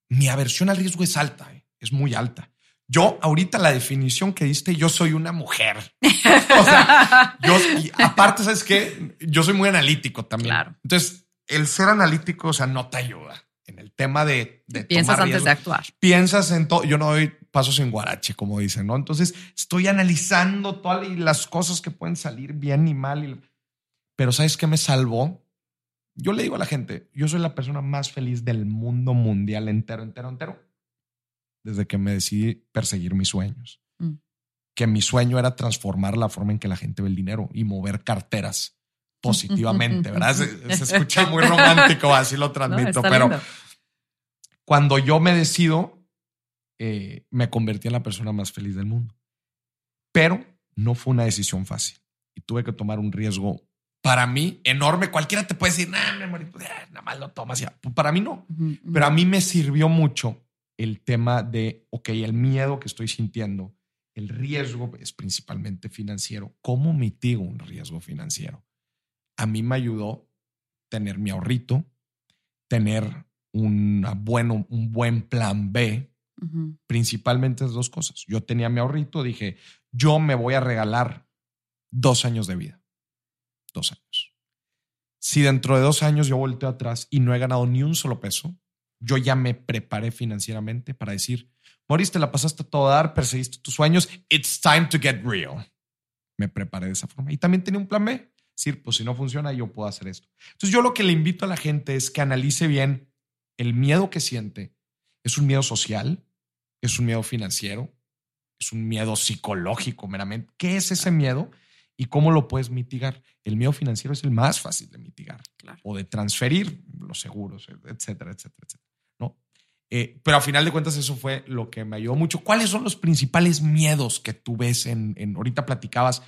mi aversión al riesgo es alta, eh, es muy alta. Yo, ahorita la definición que diste, yo soy una mujer. O sea, yo, y aparte, ¿sabes qué? Yo soy muy analítico también. Claro. Entonces, el ser analítico, o sea, no te ayuda en el tema de, de Piensas tomar antes de actuar. Piensas en todo. Yo no doy pasos en guarache, como dicen, ¿no? Entonces, estoy analizando todas las cosas que pueden salir bien y mal. y- Pero ¿sabes qué me salvó? Yo le digo a la gente, yo soy la persona más feliz del mundo mundial entero, entero, entero, desde que me decidí perseguir mis sueños. Mm. Que mi sueño era transformar la forma en que la gente ve el dinero y mover carteras positivamente, ¿verdad? Se, se escucha muy romántico, así lo No, transmito, está pero lindo. cuando yo me decido, eh, me convertí en la persona más feliz del mundo. Pero no fue una decisión fácil y tuve que tomar un riesgo para mí enorme. Cualquiera te puede decir, nah, mi eh, nada más lo tomas ya. Pues para mí no. Pero a mí me sirvió mucho el tema de, ok, el miedo que estoy sintiendo, el riesgo es principalmente financiero. ¿Cómo mitigo un riesgo financiero? A mí me ayudó tener mi ahorrito, tener una bueno, un buen plan B, Ujú. principalmente dos cosas. Yo tenía mi ahorrito, dije, yo me voy a regalar dos años de vida. Dos años. Si dentro de dos años yo volteo atrás y no he ganado ni un solo peso, yo ya me preparé financieramente para decir, Maurice, te la pasaste a todo dar, perseguiste tus sueños, it's time to get real. Me preparé de esa forma. Y también tenía un plan B. Decir, pues si no funciona, yo puedo hacer esto. Entonces yo lo que le invito a la gente es que analice bien el miedo que siente. ¿Es un miedo social? ¿Es un miedo financiero? ¿Es un miedo psicológico meramente? ¿Qué es ese miedo y cómo lo puedes mitigar? El miedo financiero es el más fácil de mitigar Claro. o de transferir los seguros, etcétera, etcétera, etcétera. ¿no? Eh, pero a final de cuentas eso fue lo que me ayudó mucho. ¿Cuáles son los principales miedos que tú ves en, en ahorita platicabas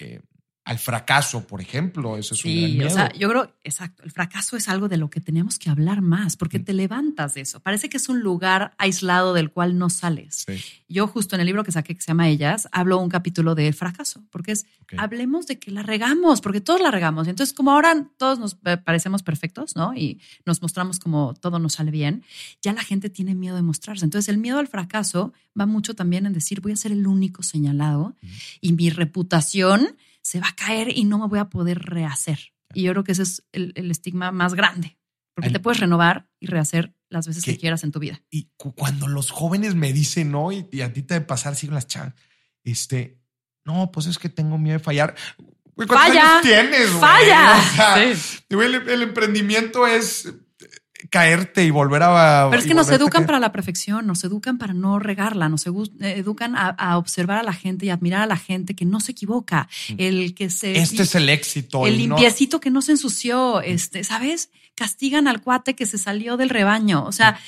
eh, al fracaso, por ejemplo? Ese es un gran Sí, miedo. o sea, yo creo, exacto, el fracaso es algo de lo que tenemos que hablar más, porque Mm. te levantas de eso. Parece que es un lugar aislado del cual no sales. Sí, Yo justo en el libro que saqué que se llama Ellas, hablo un capítulo de fracaso, porque es, hablemos de que la regamos, porque todos la regamos. Y Entonces, como ahora todos nos parecemos perfectos, ¿no? Y nos mostramos como todo nos sale bien, ya la gente tiene miedo de mostrarse. Entonces, el miedo al fracaso va mucho también en decir, voy a ser el único señalado Mm. y mi reputación se va a caer y no me voy a poder rehacer. Y yo creo que ese es el, el estigma más grande, porque te puedes renovar y rehacer las veces que quieras en tu vida. Y cu- cuando los jóvenes me dicen, no, y, y a ti te debe pasar, siguen las chavas, este, no, pues es que tengo miedo de fallar. Güey, ¿Cuántos Falla. años tienes, güey? ¡Falla! O sea, Sí. güey, el, el emprendimiento es caerte y volver a. Pero es que nos educan para la perfección, nos educan para no regarla, nos eh, educan a, a observar a la gente y admirar a la gente que no se equivoca, el que se... Este es el éxito. el no- limpiecito que no se ensució, este, ¿sabes? Castigan al cuate que se salió del rebaño. O sea,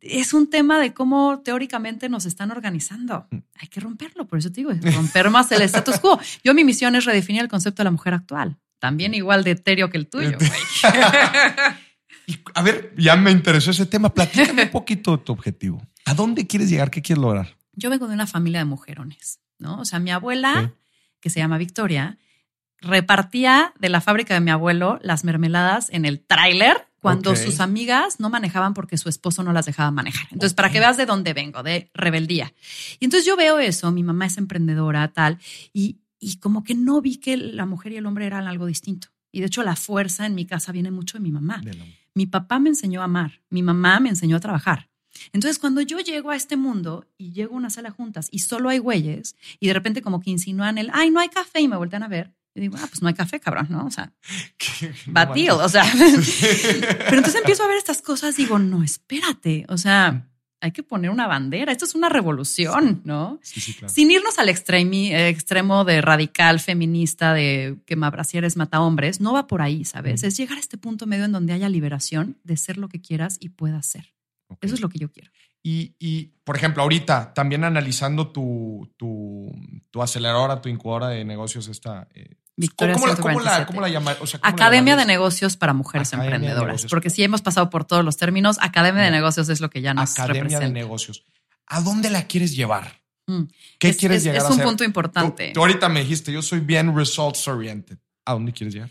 es un tema de cómo teóricamente nos están organizando. Hay que romperlo, por eso te digo, es romper más el status quo. Yo mi misión es redefinir el concepto de la mujer actual. También igual de etéreo que el tuyo, güey. Y, a ver, ya me interesó ese tema. Platícame un poquito de tu objetivo. ¿A dónde quieres llegar? ¿Qué quieres lograr? Yo vengo de una familia de mujerones, ¿no? O sea, mi abuela, Sí. que se llama Victoria, repartía de la fábrica de mi abuelo las mermeladas en el tráiler cuando sus amigas no manejaban porque su esposo no las dejaba manejar. Entonces, para que veas de dónde vengo, de rebeldía. Y entonces yo veo eso, mi mamá es emprendedora, tal, y, y como que no vi que la mujer y el hombre eran algo distinto. Y de hecho la fuerza en mi casa viene mucho de mi mamá. De la- Mi papá me enseñó a amar, mi mamá me enseñó a trabajar. Entonces, cuando yo llego a este mundo y llego a una sala juntas y solo hay güeyes y de repente como que insinúan el, ay, no hay café y me voltean a ver, yo digo, ah, pues no hay café, cabrón, ¿no? O sea, No deal, manches. o sea. Pero entonces empiezo a ver estas cosas, digo, no, espérate, o sea, hay que poner una bandera, esto es una revolución, ¿no? Sí, sí, claro. Sin irnos al extremi- eh, extremo de radical feminista de que brasieres mata hombres, no va por ahí, ¿sabes? Mm. Es llegar a este punto medio en donde haya liberación de ser lo que quieras y puedas ser. Eso es lo que yo quiero. Y, y, por ejemplo, ahorita también analizando tu, tu, tu aceleradora, tu incubadora de negocios, esta. Eh, Victoria ¿cómo, la, cómo, la, 147. cómo la llama- o sea, ¿cómo la Academia de negocios para mujeres Academia emprendedoras. Porque si hemos pasado por todos los términos, Academia de negocios es lo que ya nos Academia de negocios. ¿A dónde la quieres llevar? Mm. ¿Qué Es- quieres es- llegar es a un hacer? punto importante. Tú, tú ahorita me dijiste, yo soy bien results oriented. ¿A dónde quieres llegar?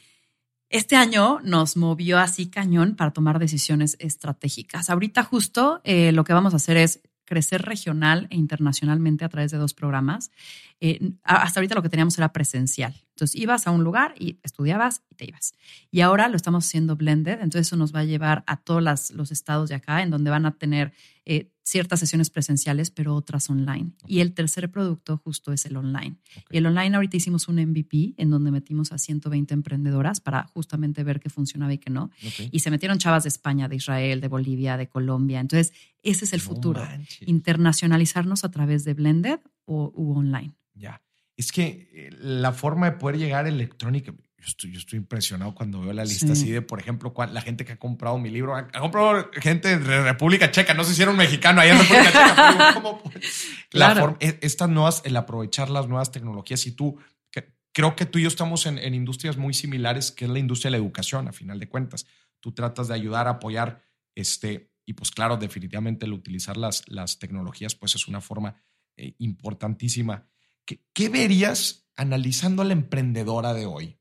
Este año nos movió así cañón para tomar decisiones estratégicas. Ahorita justo eh, lo que vamos a hacer es crecer regional e internacionalmente a través de dos programas. Eh, hasta ahorita lo que teníamos era presencial. Entonces ibas a un lugar y estudiabas y te ibas. Y ahora lo estamos haciendo blended, entonces eso nos va a llevar a todos los estados de acá, en donde van a tener eh, ciertas sesiones presenciales, pero otras online. Y el tercer producto justo es el online. Y el online ahorita hicimos un MVP en donde metimos a 120 emprendedoras para justamente ver qué funcionaba y qué no. Y se metieron chavas de España, de Israel, de Bolivia, de Colombia. Entonces, ese es el No futuro. manches. Internacionalizarnos a través de blended o u online. Ya. Es que eh, la forma de poder llegar electrónica, yo estoy, yo estoy impresionado cuando veo la lista Sí. así de, por ejemplo, la gente que ha comprado mi libro, ha, comprado gente de República Checa, no era un mexicano allá en República Checa. La Claro. forma- e- estas nuevas, el aprovechar las nuevas tecnologías y tú, que- creo que tú y yo estamos en, en industrias muy similares, que es la industria de la educación, a final de cuentas. Tú tratas de ayudar apoyar, este, y pues claro, definitivamente el utilizar las, las tecnologías, pues es una forma eh, importantísima. ¿Qué, qué verías analizando a la emprendedora de hoy?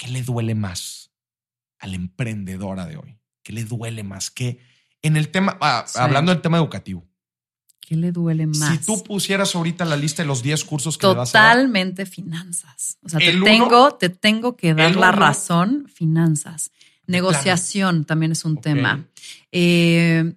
¿Qué le duele más a la emprendedora de hoy? ¿Qué le duele más? ¿Qué en el tema, ah, Sí. hablando del tema educativo? ¿Qué le duele más? Si tú pusieras ahorita la lista de los 10 cursos que le vas a dar, Totalmente finanzas. O sea, te uno- tengo, te tengo que dar la uno- razón, finanzas. Negociación también es un tema. Eh,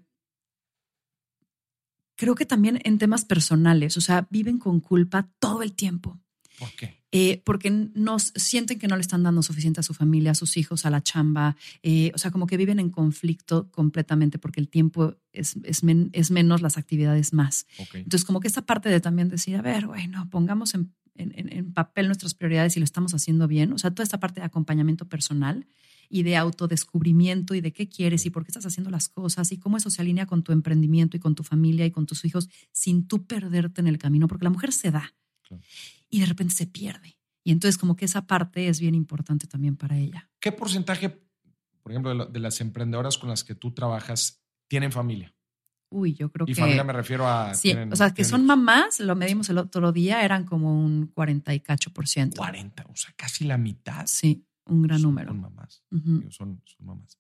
creo que también en temas personales, o sea, viven con culpa todo el tiempo. ¿por qué? Eh, porque nos sienten que no le están dando suficiente a su familia, a sus hijos, a la chamba. eh, o sea, como que viven en conflicto completamente porque el tiempo es, es, men- es menos, las actividades más. Entonces, como que esta parte de también decir, a ver, bueno, pongamos en, en- en- en papel nuestras prioridades y lo estamos haciendo bien. O sea, toda esta parte de acompañamiento personal y de autodescubrimiento y de qué quieres y por qué estás haciendo las cosas y cómo eso se alinea con tu emprendimiento y con tu familia y con tus hijos sin tú perderte en el camino, porque la mujer se da Claro. Y de repente se pierde. Y entonces como que esa parte es bien importante también para ella. ¿Qué porcentaje, por ejemplo, de, las emprendedoras con las que tú trabajas tienen familia? Uy, yo creo Y que... familia me refiero a... Sí, tienen- o sea, que tienen son mamás, lo medimos el otro día, eran como un 40 y cacho por ciento. 40, o sea, casi la mitad. Sí, un gran son- número. Son mamás. Digo, Son, son mamás.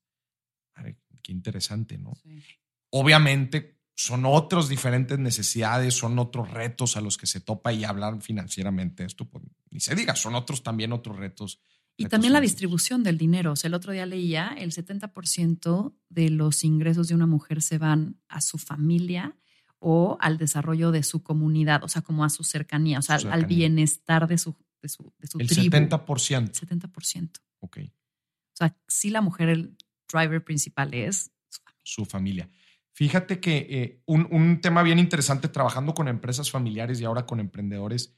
A ver, qué interesante, ¿no? Sí. Obviamente son otras diferentes necesidades, son otros retos a los que se topa y hablar financieramente esto, pues, ni se diga, son otros también otros retos. Y retos también la distribución del dinero. O sea, el otro día leía, el 70% de los ingresos de una mujer se van a su familia o al desarrollo de su comunidad, o sea, como a su cercanía, o sea, al- bienestar de su, de su, de su El tribu. 70%. 70%. Ok, O sea, sí la mujer, el driver principal es su familia. su familia. Fíjate que eh, un, un tema bien interesante trabajando con empresas familiares y ahora con emprendedores,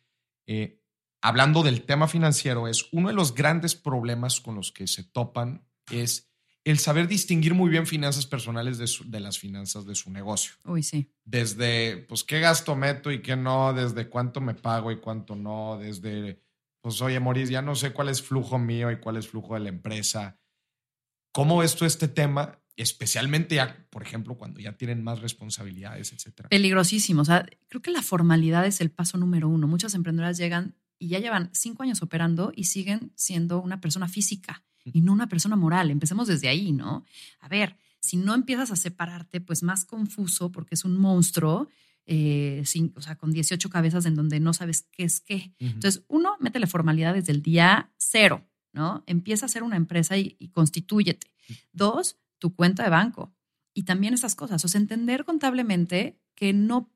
eh, hablando del tema financiero, es uno de los grandes problemas con los que se topan es el saber distinguir muy bien finanzas personales de, su- de las finanzas de su negocio. Uy, sí. desde, pues, qué gasto meto y qué no, desde cuánto me pago y cuánto no, desde, pues, oye, Moris, ya no sé cuál es flujo mío y cuál es flujo de la empresa. ¿Cómo ves tú este tema? Especialmente ya, por ejemplo, cuando ya tienen más responsabilidades, etcétera. Peligrosísimo. O sea, creo que la formalidad es el paso número uno. Muchas emprendedoras llegan y ya llevan cinco años operando y siguen siendo una persona física y no una persona moral. Empecemos desde ahí, ¿no? A ver, si no empiezas a separarte, pues más confuso porque es un monstruo, eh, sin- o sea, con 18 cabezas en donde no sabes qué es qué. Entonces, uno, métele formalidad desde el día cero, ¿no? Empieza a ser una empresa y, y constitúyete. Dos, tu cuenta de banco. Y también esas cosas. O sea, entender contablemente que no.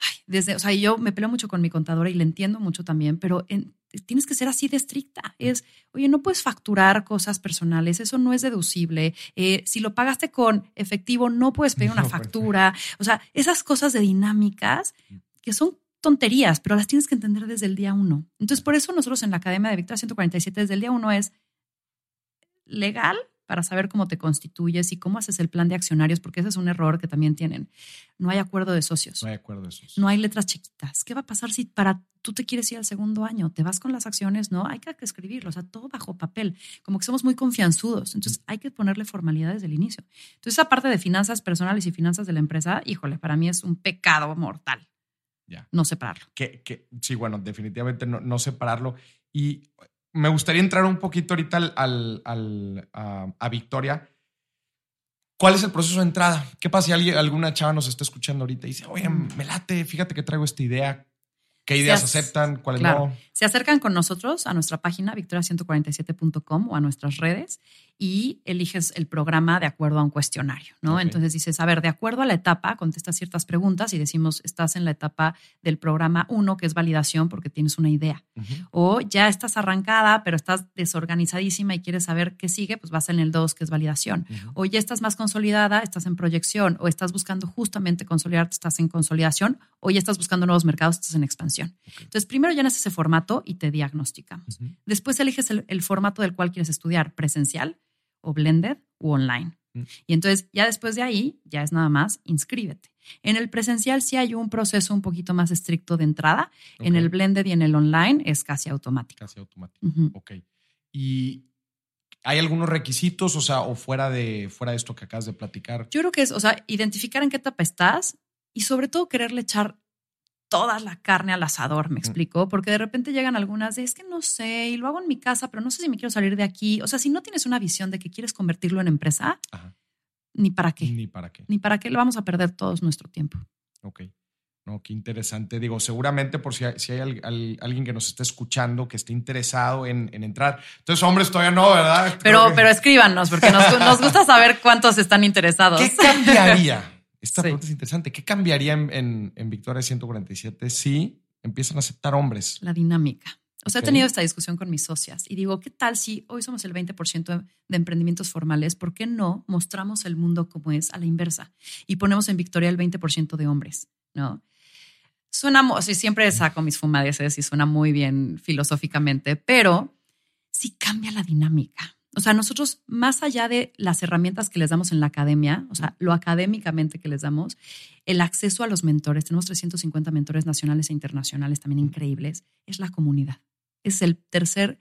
Ay, desde, o sea, yo me peleo mucho con mi contadora y le entiendo mucho también, pero en- tienes que ser así de estricta. Es, oye, no puedes facturar cosas personales, eso no es deducible. Eh, si lo pagaste con efectivo, no puedes pedir una No, factura. O sea, esas cosas de dinámicas que son tonterías, pero las tienes que entender desde el día uno. Entonces, por eso nosotros en la Academia de Victoria 147 desde el día uno es legal, para saber cómo te constituyes y cómo haces el plan de accionarios, porque ese es un error que también tienen. No hay acuerdo de socios. No hay acuerdo de socios. No hay letras chiquitas. ¿Qué va a pasar si para tú te quieres ir al segundo año? ¿Te vas con las acciones? No, hay que escribirlo, o sea, todo bajo papel. Como que somos muy confianzudos. Entonces hay que ponerle formalidad desde el inicio. Entonces esa parte de finanzas personales y finanzas de la empresa, híjole, para mí es un pecado mortal. Ya. No separarlo. Que, que, sí, bueno, definitivamente no, no separarlo. Y me gustaría entrar un poquito ahorita al, al, a, Victoria. ¿Cuál es el proceso de entrada? ¿Qué pasa si alguien, alguna chava nos está escuchando ahorita y dice, oye, me late, fíjate que traigo esta idea? ¿Qué ideas aceptan? ¿Cuáles no? Se acercan con nosotros a nuestra página victoria147.com o a nuestras redes y eliges el programa de acuerdo a un cuestionario, ¿no? Entonces dices, a ver, de acuerdo a la etapa, contestas ciertas preguntas y decimos, estás en la etapa del programa 1, que es validación porque tienes una idea. O ya estás arrancada, pero estás desorganizadísima y quieres saber qué sigue, pues vas en el 2, que es validación. O ya estás más consolidada, estás en proyección, o estás buscando justamente consolidarte, estás en consolidación, o ya estás buscando nuevos mercados, estás en expansión. Entonces, primero llenas ese formato y te diagnosticamos. Después eliges el formato del cual quieres estudiar, presencial, o blended o online. Mm. Y entonces ya después de ahí, ya es nada más, inscríbete. En el presencial sí hay un proceso un poquito más estricto de entrada. En el blended y en el online es casi automático. Casi automático. Ok. ¿Y hay algunos requisitos, o sea, o fuera de, fuera de esto que acabas de platicar? Yo creo que es, o sea, identificar en qué etapa estás y sobre todo quererle echar toda la carne al asador, me explico, porque de repente llegan algunas de, es que no sé, y lo hago en mi casa, pero no sé si me quiero salir de aquí. O sea, si no tienes una visión de que quieres convertirlo en empresa, ni para qué. Ni para qué. Ni para qué lo vamos a perder todos nuestro tiempo. Ok. No, qué interesante. Digo, seguramente por si hay, si hay alguien que nos esté escuchando que esté interesado en, entrar. Entonces, hombres todavía no, ¿verdad? Pero, pero escríbanos, porque nos, nos gusta saber cuántos están interesados. ¿Qué cambiaría? Esta pregunta es interesante. ¿Qué cambiaría en, en, Victoria 147 si empiezan a aceptar hombres? La dinámica. O sea, he tenido esta discusión con mis socias y digo, ¿qué tal si hoy somos el 20% de emprendimientos formales? ¿Por qué no mostramos el mundo como es a la inversa y ponemos en Victoria el 20% de hombres? ¿No? Suena, sí, siempre saco mis fumadeces y suena muy bien filosóficamente, pero sí cambia la dinámica. O sea, nosotros, más allá de las herramientas que les damos en la academia, o sea, lo académicamente que les damos, el acceso a los mentores, tenemos 350 mentores nacionales e internacionales también increíbles, es la comunidad. Es el tercer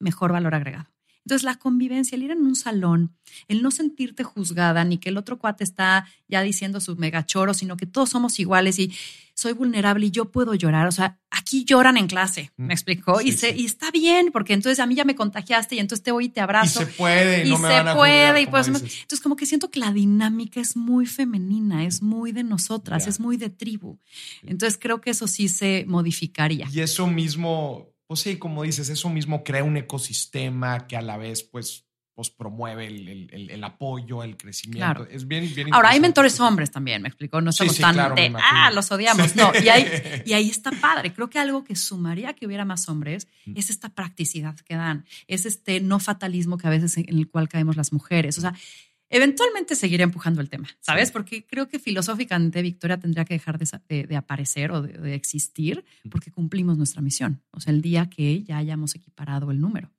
mejor valor agregado. Entonces, la convivencia, el ir en un salón, el no sentirte juzgada, ni que el otro cuate está ya diciendo su megachoro, sino que todos somos iguales y soy vulnerable y yo puedo llorar. O sea, aquí lloran en clase, ¿me mm, explicó? y, se, y está bien, porque entonces a mí ya me contagiaste y entonces te voy y te abrazo. Y se puede, y, no se puede. y pues, entonces, como que siento que la dinámica es muy femenina, es muy de nosotras, es muy de tribu. Entonces, creo que eso sí se modificaría. Y eso mismo pues sí, como dices, eso mismo crea un ecosistema que a la vez, pues, pues promueve el, apoyo, el crecimiento. Es bien, bien Ahora, hay mentores hombres también, me explicó. No estamos tan de, ah, los odiamos. No, y ahí, y ahí está padre. Creo que algo que sumaría que hubiera más hombres mm. es esta practicidad que dan, es este no fatalismo que a veces en el cual caemos las mujeres. O sea, eventualmente seguiré empujando el tema, ¿sabes? Porque creo que filosóficamente Victoria tendría que dejar de, aparecer o de, existir porque cumplimos nuestra misión. O sea, el día que ya hayamos equiparado el número.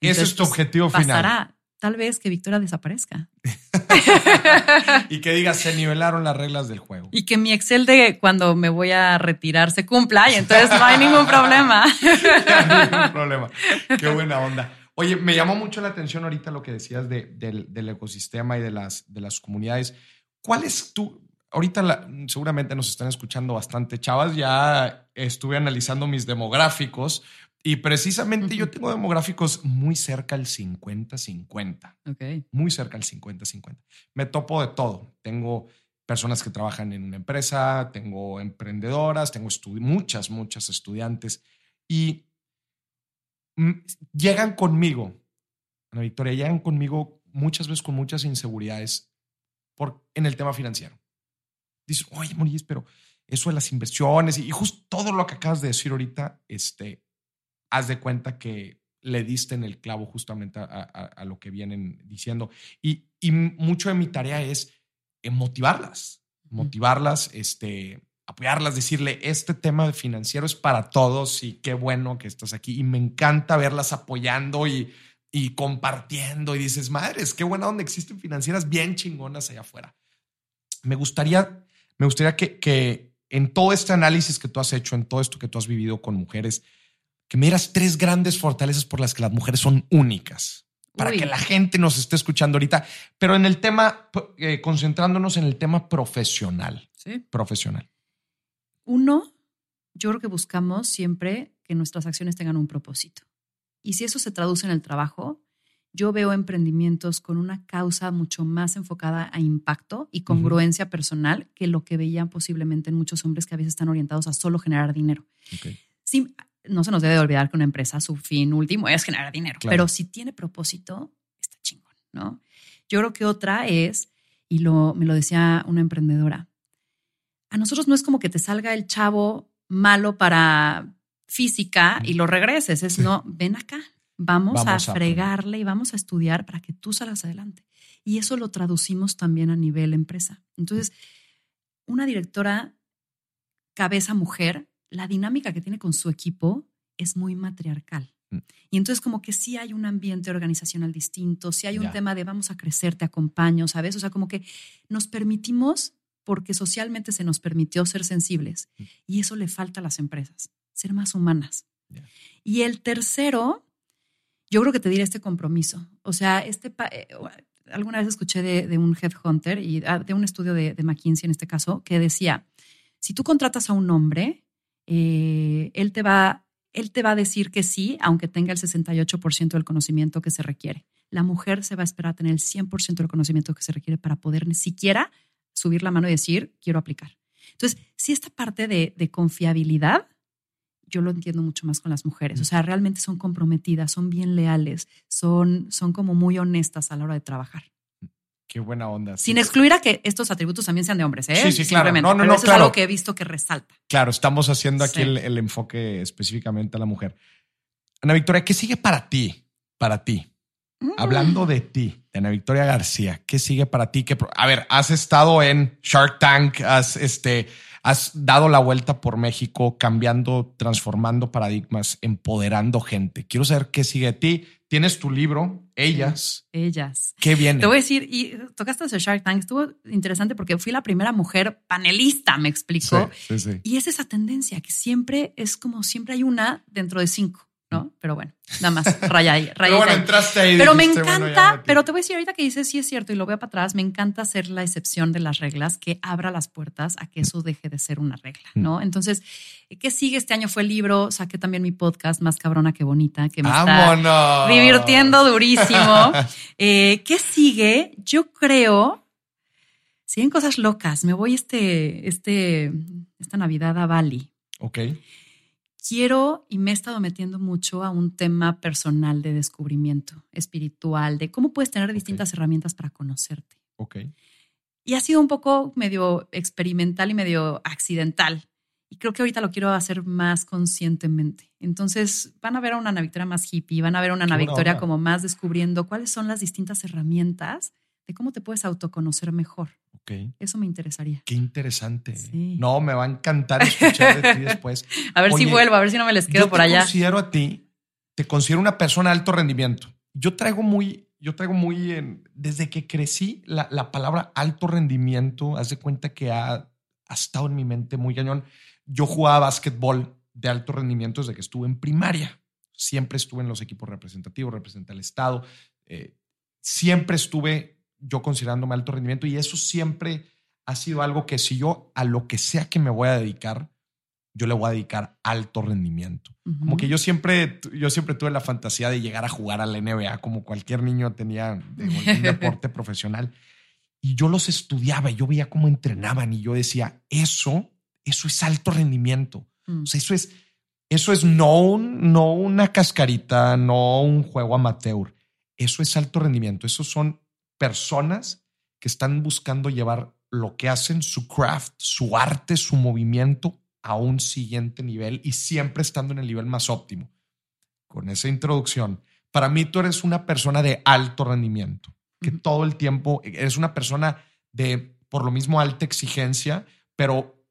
Ese es tu objetivo final. Pasará tal vez que Victoria desaparezca. y que diga, se nivelaron las reglas del juego. Y que mi Excel de cuando me voy a retirar se cumpla y entonces no hay ningún problema. no hay ningún problema. Qué buena onda. Oye, me llamó mucho la atención ahorita lo que decías del, ecosistema y de las, de las comunidades. ¿Cuál es tu, ahorita seguramente nos están escuchando bastante chavas, ya estuve analizando mis demográficos y precisamente yo tengo demográficos muy cerca al 50-50. Ok. Muy cerca al 50-50. Me topo de todo. Tengo personas que trabajan en una empresa, tengo emprendedoras, tengo muchas, muchas estudiantes y llegan conmigo, Ana Victoria, llegan conmigo muchas veces con muchas inseguridades por, en el tema financiero. Dicen, oye, Morilles, pero eso de las inversiones y, justo todo lo que acabas de decir ahorita, este, haz de cuenta que le diste en el clavo justamente a, lo que vienen diciendo. Y, y, mucho de mi tarea es eh, motivarlas, motivarlas, este, apoyarlas, decirle, este tema financiero es para todos y qué bueno que estás aquí. Y me encanta verlas apoyando y, y compartiendo y dices, madres, qué buena donde existen financieras bien chingonas allá afuera. Me gustaría, me gustaría que, que en todo este análisis que tú has hecho, en todo esto que tú has vivido con mujeres, que me dieras tres grandes fortalezas por las que las mujeres son únicas, para Uy. que la gente nos esté escuchando ahorita, pero en el tema, eh, concentrándonos en el tema profesional, Sí. profesional. Uno, yo creo que buscamos siempre que nuestras acciones tengan un propósito. Y si eso se traduce en el trabajo, yo veo emprendimientos con una causa mucho más enfocada a impacto y congruencia personal que lo que veían posiblemente en muchos hombres que a veces están orientados a solo generar dinero. Sí, no se nos debe de olvidar que una empresa, su fin último es generar dinero, Claro. pero si tiene propósito, está chingón, ¿no? Yo creo que otra es, y lo, me lo decía una emprendedora, a nosotros no es como que te salga el chavo malo para física y lo regreses, es no, ven acá, vamos, Vamos a a fregarle y vamos a estudiar para que tú salgas adelante. Y eso lo traducimos también a nivel empresa. Entonces, una directora cabeza mujer, la dinámica que tiene con su equipo es muy matriarcal. Mm. Y entonces como que sí hay un ambiente organizacional distinto, sí hay un Ya. tema de vamos a crecer, te acompaño, ¿sabes? O sea, como que nos permitimos, porque socialmente se nos permitió ser sensibles, Mm. y eso le falta a las empresas, ser más humanas. Y el tercero, yo creo que te diré este compromiso. O sea, este eh, alguna vez escuché de, de un headhunter y ah, de un estudio de, de McKinsey en este caso, que decía, si tú contratas a un hombre, eh, él, te va, él te va a decir que sí, aunque tenga el 68% del conocimiento que se requiere. La mujer se va a esperar a tener el 100% del conocimiento que se requiere para poder ni siquiera subir la mano y decir, quiero aplicar. Entonces, si esta parte de, de confiabilidad, yo lo entiendo mucho más con las mujeres. O sea, realmente son comprometidas, son bien leales, son, son como muy honestas a la hora de trabajar. Qué buena onda. Sin excluir a que estos atributos también sean de hombres, ¿eh? Sí, sí, claro. No, no, Pero no, eso claro. es algo que he visto que resalta. Claro, estamos haciendo aquí Sí. el, el enfoque específicamente a la mujer. Ana Victoria, ¿qué sigue para ti? Para ti. Mm. Hablando de ti, de Ana Victoria García, ¿qué sigue para ti? ¿Qué a ver, has estado en Shark Tank, has, este, has dado la vuelta por México, cambiando, transformando paradigmas, empoderando gente. Quiero saber qué sigue de ti. Tienes tu libro, Ellas. Ellas. ¿Qué viene? Te voy a decir, y tocaste ese Shark Tank, estuvo interesante porque fui la primera mujer panelista, me explico. Sí, sí, sí. Y es esa tendencia que siempre es como siempre hay una dentro de cinco, ¿no? Pero bueno, nada más raya ahí, raya Pero bueno, ahí. entraste ahí. Pero me dijiste, bueno, ya encanta, pero te voy a decir ahorita que dices, sí es cierto, y lo veo para atrás, me encanta hacer la excepción de las reglas, que abra las puertas a que eso deje de ser una regla, ¿no? Entonces, ¿qué sigue? Este año fue el libro, saqué también mi podcast, Más Cabrona que Bonita, que me está ¡Vámonos! divirtiendo durísimo. Eh, ¿Qué sigue? Yo creo, siguen cosas locas, me voy este, este, esta Navidad a Bali Ok. Quiero y me he estado metiendo mucho a un tema personal de descubrimiento espiritual, de cómo puedes tener distintas herramientas para conocerte. Ok. Y ha sido un poco medio experimental y medio accidental. Y creo que ahorita lo quiero hacer más conscientemente. Entonces van a ver a una Ana Victoria más hippie, van a ver a una Ana Victoria como más descubriendo cuáles son las distintas herramientas de cómo te puedes autoconocer mejor. Ok. Eso me interesaría. Qué interesante. Sí. No, me va a encantar escuchar de ti después. A ver si vuelvo, a ver si no me les quedo yo por te allá. considero a ti, te considero una persona de alto rendimiento. Yo traigo muy, yo traigo muy, en- desde que crecí, la, la palabra alto rendimiento, haz de cuenta que ha, ha estado en mi mente muy cañón. Yo jugaba básquetbol de alto rendimiento desde que estuve en primaria. Siempre estuve en los equipos representativos, representé al Estado. eh, siempre estuve yo considerándome alto rendimiento y eso siempre ha sido algo que si yo a lo que sea que me voy a dedicar, yo le voy a dedicar alto rendimiento. Como que yo siempre, yo siempre tuve la fantasía de llegar a jugar a la NBA, como cualquier niño tenía de algún deporte profesional. Y yo los estudiaba y yo veía cómo entrenaban y yo decía, eso, eso es alto rendimiento. Mm. O sea, eso es, eso es no, un- no una cascarita, no un juego amateur. Eso es alto rendimiento. Esos son personas que están buscando llevar lo que hacen, su craft, su arte, su movimiento a un siguiente nivel y siempre estando en el nivel más óptimo. Con esa introducción, para mí tú eres una persona de alto rendimiento, que todo el tiempo eres una persona de, por lo mismo, alta exigencia, pero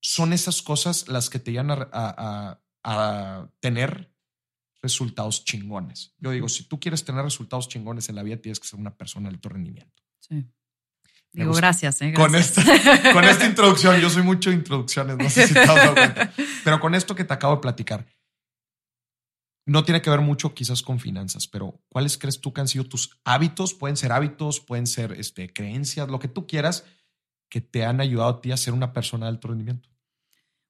son esas cosas las que te llevan a, a- a- a tener resultados chingones. Yo digo, si tú quieres tener resultados chingones en la vida, tienes que ser una persona de alto rendimiento. Sí. Digo, gracias, ¿eh? Con, esta, con esta introducción, yo soy mucho de introducciones, no sé si te has cuenta. Pero con esto que te acabo de platicar, no tiene que ver mucho quizás con finanzas, pero ¿cuáles crees tú que han sido tus hábitos? Pueden ser hábitos, pueden ser este, creencias, lo que tú quieras, que te han ayudado a ti a ser una persona de alto rendimiento.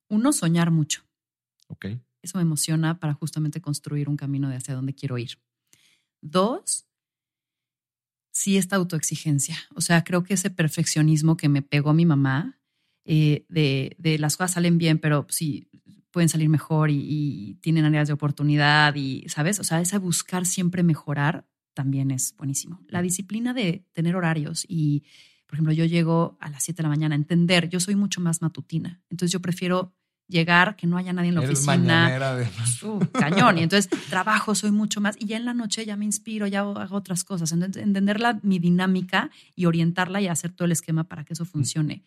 Uno, soñar mucho. Ok. Eso me emociona para justamente construir un camino de hacia dónde quiero ir. Dos, sí esta autoexigencia. O sea, creo que ese perfeccionismo que me pegó mi mamá, eh, de, las cosas salen bien, pero sí pueden salir mejor y, tienen áreas de oportunidad y, ¿sabes? O sea, ese buscar siempre mejorar también es buenísimo. La disciplina de tener horarios y, por ejemplo, yo llego a las 7 de la mañana a entender, yo soy mucho más matutina, entonces yo prefiero llegar, que no haya nadie en la Eres oficina. De... Uh, cañón. Y entonces trabajo, soy mucho más. Y ya en la noche ya me inspiro, ya hago otras cosas. Entonces, entenderla, mi dinámica y orientarla y hacer todo el esquema para que eso funcione.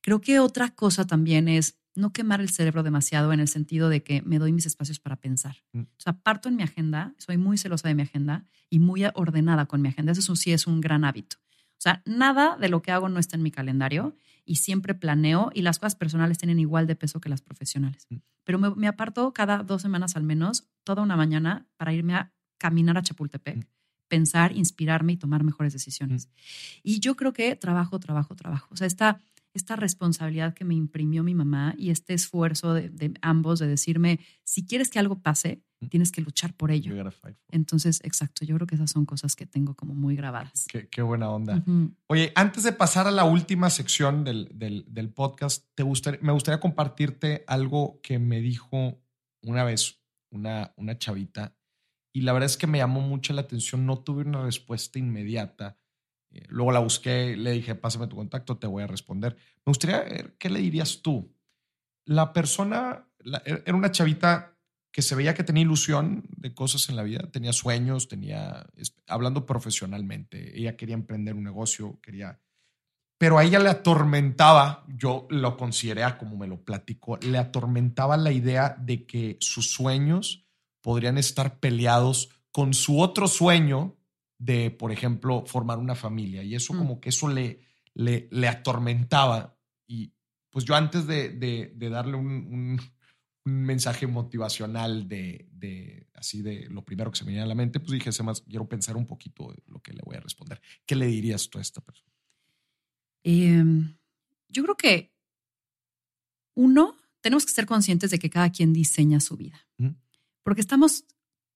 Creo que otra cosa también es no quemar el cerebro demasiado en el sentido de que me doy mis espacios para pensar. O sea, parto en mi agenda, soy muy celosa de mi agenda y muy ordenada con mi agenda. Eso sí es un gran hábito. O sea, nada de lo que hago no está en mi calendario y siempre planeo y las cosas personales tienen igual de peso que las profesionales. Pero me, me aparto cada dos semanas al menos, toda una mañana, para irme a caminar a Chapultepec, pensar, inspirarme y tomar mejores decisiones. Y yo creo que trabajo, trabajo, trabajo. O sea, esta esta responsabilidad que me imprimió mi mamá y este esfuerzo de, de, ambos de decirme, si quieres que algo pase, tienes que luchar por ello. Entonces, exacto, yo creo que esas son cosas que tengo como muy grabadas. Qué, qué buena onda. Uh -huh. Oye, antes de pasar a la última sección del, del, del podcast, te gustaría, me gustaría compartirte algo que me dijo una vez una, una chavita y la verdad es que me llamó mucho la atención, no tuve una respuesta inmediata Luego la busqué, le dije, pásame tu contacto, te voy a responder. Me gustaría ver, ¿qué le dirías tú? La persona, la, er, era una chavita que se veía que tenía ilusión de cosas en la vida, tenía sueños, tenía, hablando profesionalmente, ella quería emprender un negocio, quería, pero a ella le atormentaba, yo lo consideré como me lo platicó, le atormentaba la idea de que sus sueños podrían estar peleados con su otro sueño de, por ejemplo, formar una familia. Y eso mm. como que eso le, le, le, atormentaba. Y pues yo antes de, de, de darle un, un, un, mensaje motivacional de, de, así de lo primero que se me viene a la mente, pues dije, más quiero pensar un poquito lo que le voy a responder. ¿Qué le dirías tú a esta persona? Eh, yo creo que uno, tenemos que ser conscientes de que cada quien diseña su vida. ¿Mm? Porque estamos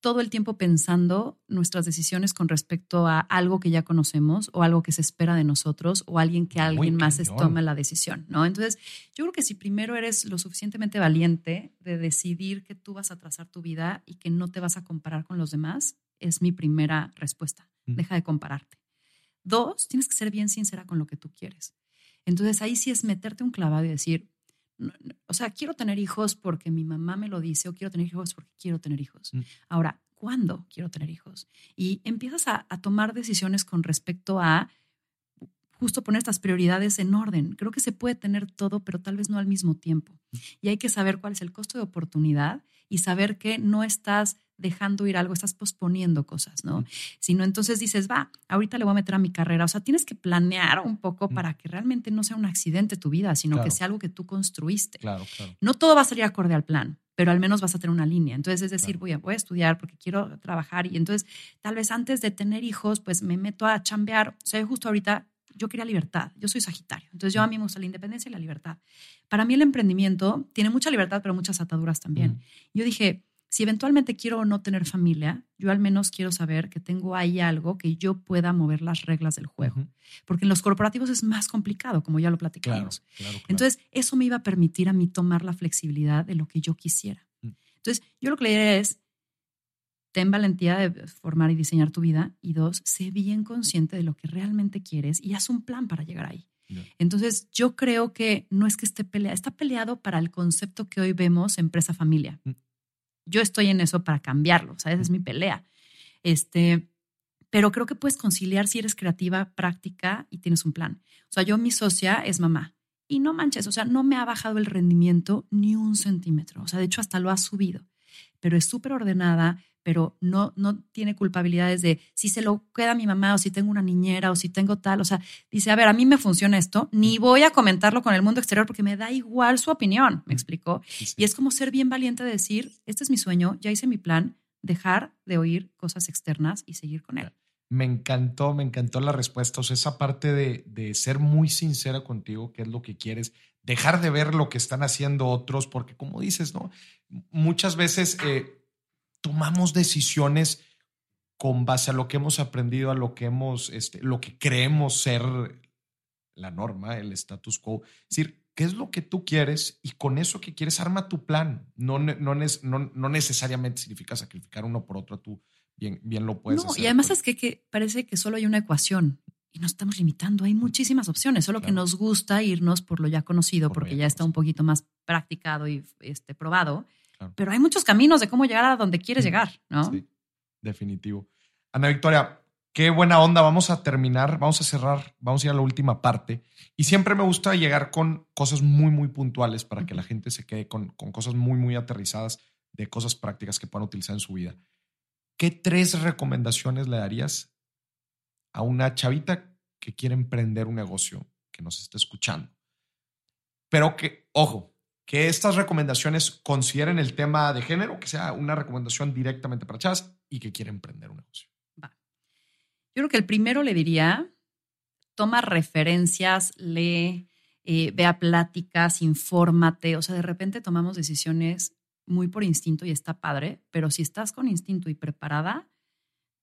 todo el tiempo pensando nuestras decisiones con respecto a algo que ya conocemos o algo que se espera de nosotros o alguien que alguien más tome la decisión, ¿no? Entonces, yo creo que si primero eres lo suficientemente valiente de decidir que tú vas a trazar tu vida y que no te vas a comparar con los demás, es mi primera respuesta. Deja de compararte. Dos, tienes que ser bien sincera con lo que tú quieres. Entonces, ahí sí es meterte un clavado y decir, o sea, quiero tener hijos porque mi mamá me lo dice o quiero tener hijos porque quiero tener hijos. Mm. Ahora, ¿cuándo quiero tener hijos? Y empiezas a, a, tomar decisiones con respecto a justo poner estas prioridades en orden. Creo que se puede tener todo, pero tal vez no al mismo tiempo. Mm. Y hay que saber cuál es el costo de oportunidad y saber que no estás dejando ir algo, estás posponiendo cosas, ¿no? Mm. Sino entonces dices, va, ahorita le voy a meter a mi carrera. O sea, tienes que planear un poco para que realmente no sea un accidente tu vida, sino claro. que sea algo que tú construiste. Claro, claro. No todo va a salir acorde al plan, pero al menos vas a tener una línea. Entonces, es decir, voy a, voy a estudiar porque quiero trabajar y entonces tal vez antes de tener hijos, pues me meto a chambear. O sea, justo ahorita yo quería libertad. Yo soy Sagitario. Entonces, yo a mí me gusta la independencia y la libertad. Para mí el emprendimiento tiene mucha libertad, pero muchas ataduras también. Mm. Yo dije, si eventualmente quiero o no tener familia, yo al menos quiero saber que tengo ahí algo que yo pueda mover las reglas del juego. Uh -huh. Porque en los corporativos es más complicado, como ya lo platicamos. Claro, claro, claro. Entonces, eso me iba a permitir a mí tomar la flexibilidad de lo que yo quisiera. Uh -huh. Entonces, yo lo que le diría es, ten valentía de formar y diseñar tu vida. Y dos, sé bien consciente de lo que realmente quieres y haz un plan para llegar ahí. Entonces, yo creo que no es que esté peleado, está peleado para el concepto que hoy vemos empresa-familia. -huh yo estoy en eso para cambiarlo, ¿sabes? Es mi pelea. Este, pero creo que puedes conciliar si eres creativa, práctica y tienes un plan. O sea, yo mi socia es mamá y no manches, o sea, no me ha bajado el rendimiento ni un centímetro. O sea, de hecho hasta lo ha subido, pero es súper ordenada, pero no, no tiene culpabilidades de si se lo queda mi mamá o si tengo una niñera o si tengo tal. O sea, dice, a ver, a mí me funciona esto, ni voy a comentarlo con el mundo exterior porque me da igual su opinión, me explicó. Y es como ser bien valiente de decir, este es mi sueño, ya hice mi plan, dejar de oír cosas externas y seguir con él. Me encantó, me encantó la respuesta. O sea, esa parte de, de ser muy sincera contigo, qué es lo que quieres, dejar de ver lo que están haciendo otros, porque como dices, ¿no? Muchas veces eh, tomamos decisiones con base a lo que hemos aprendido, a lo que hemos, este, lo que creemos ser la norma, el status quo. Es decir, ¿qué es lo que tú quieres? Y con eso que quieres, arma tu plan. No, no, no, necesariamente significa sacrificar uno por otro. Tú bien, bien lo puedes hacer. Y además es que, que, parece que solo hay una ecuación y nos estamos limitando. Hay muchísimas opciones, solo que nos gusta irnos por lo ya conocido, porque ya está un poquito más practicado y este, probado. Pero hay muchos caminos de cómo llegar a donde quieres llegar, ¿no? Sí, definitivo. Ana Victoria, qué buena onda. Vamos a terminar, vamos a cerrar, vamos a ir a la última parte. Y siempre me gusta llegar con cosas muy, muy puntuales para que la gente se quede con, con cosas muy, muy aterrizadas de cosas prácticas que puedan utilizar en su vida. ¿Qué tres recomendaciones le darías a una chavita que quiere emprender un negocio que nos está escuchando? Pero que, ojo, que estas recomendaciones consideren el tema de género, que sea una recomendación directamente para chavas y que quieren emprender un negocio. Yo creo que el primero le diría, toma referencias, lee, eh, vea pláticas, infórmate. O sea, de repente tomamos decisiones muy por instinto y está padre, pero si estás con instinto y preparada,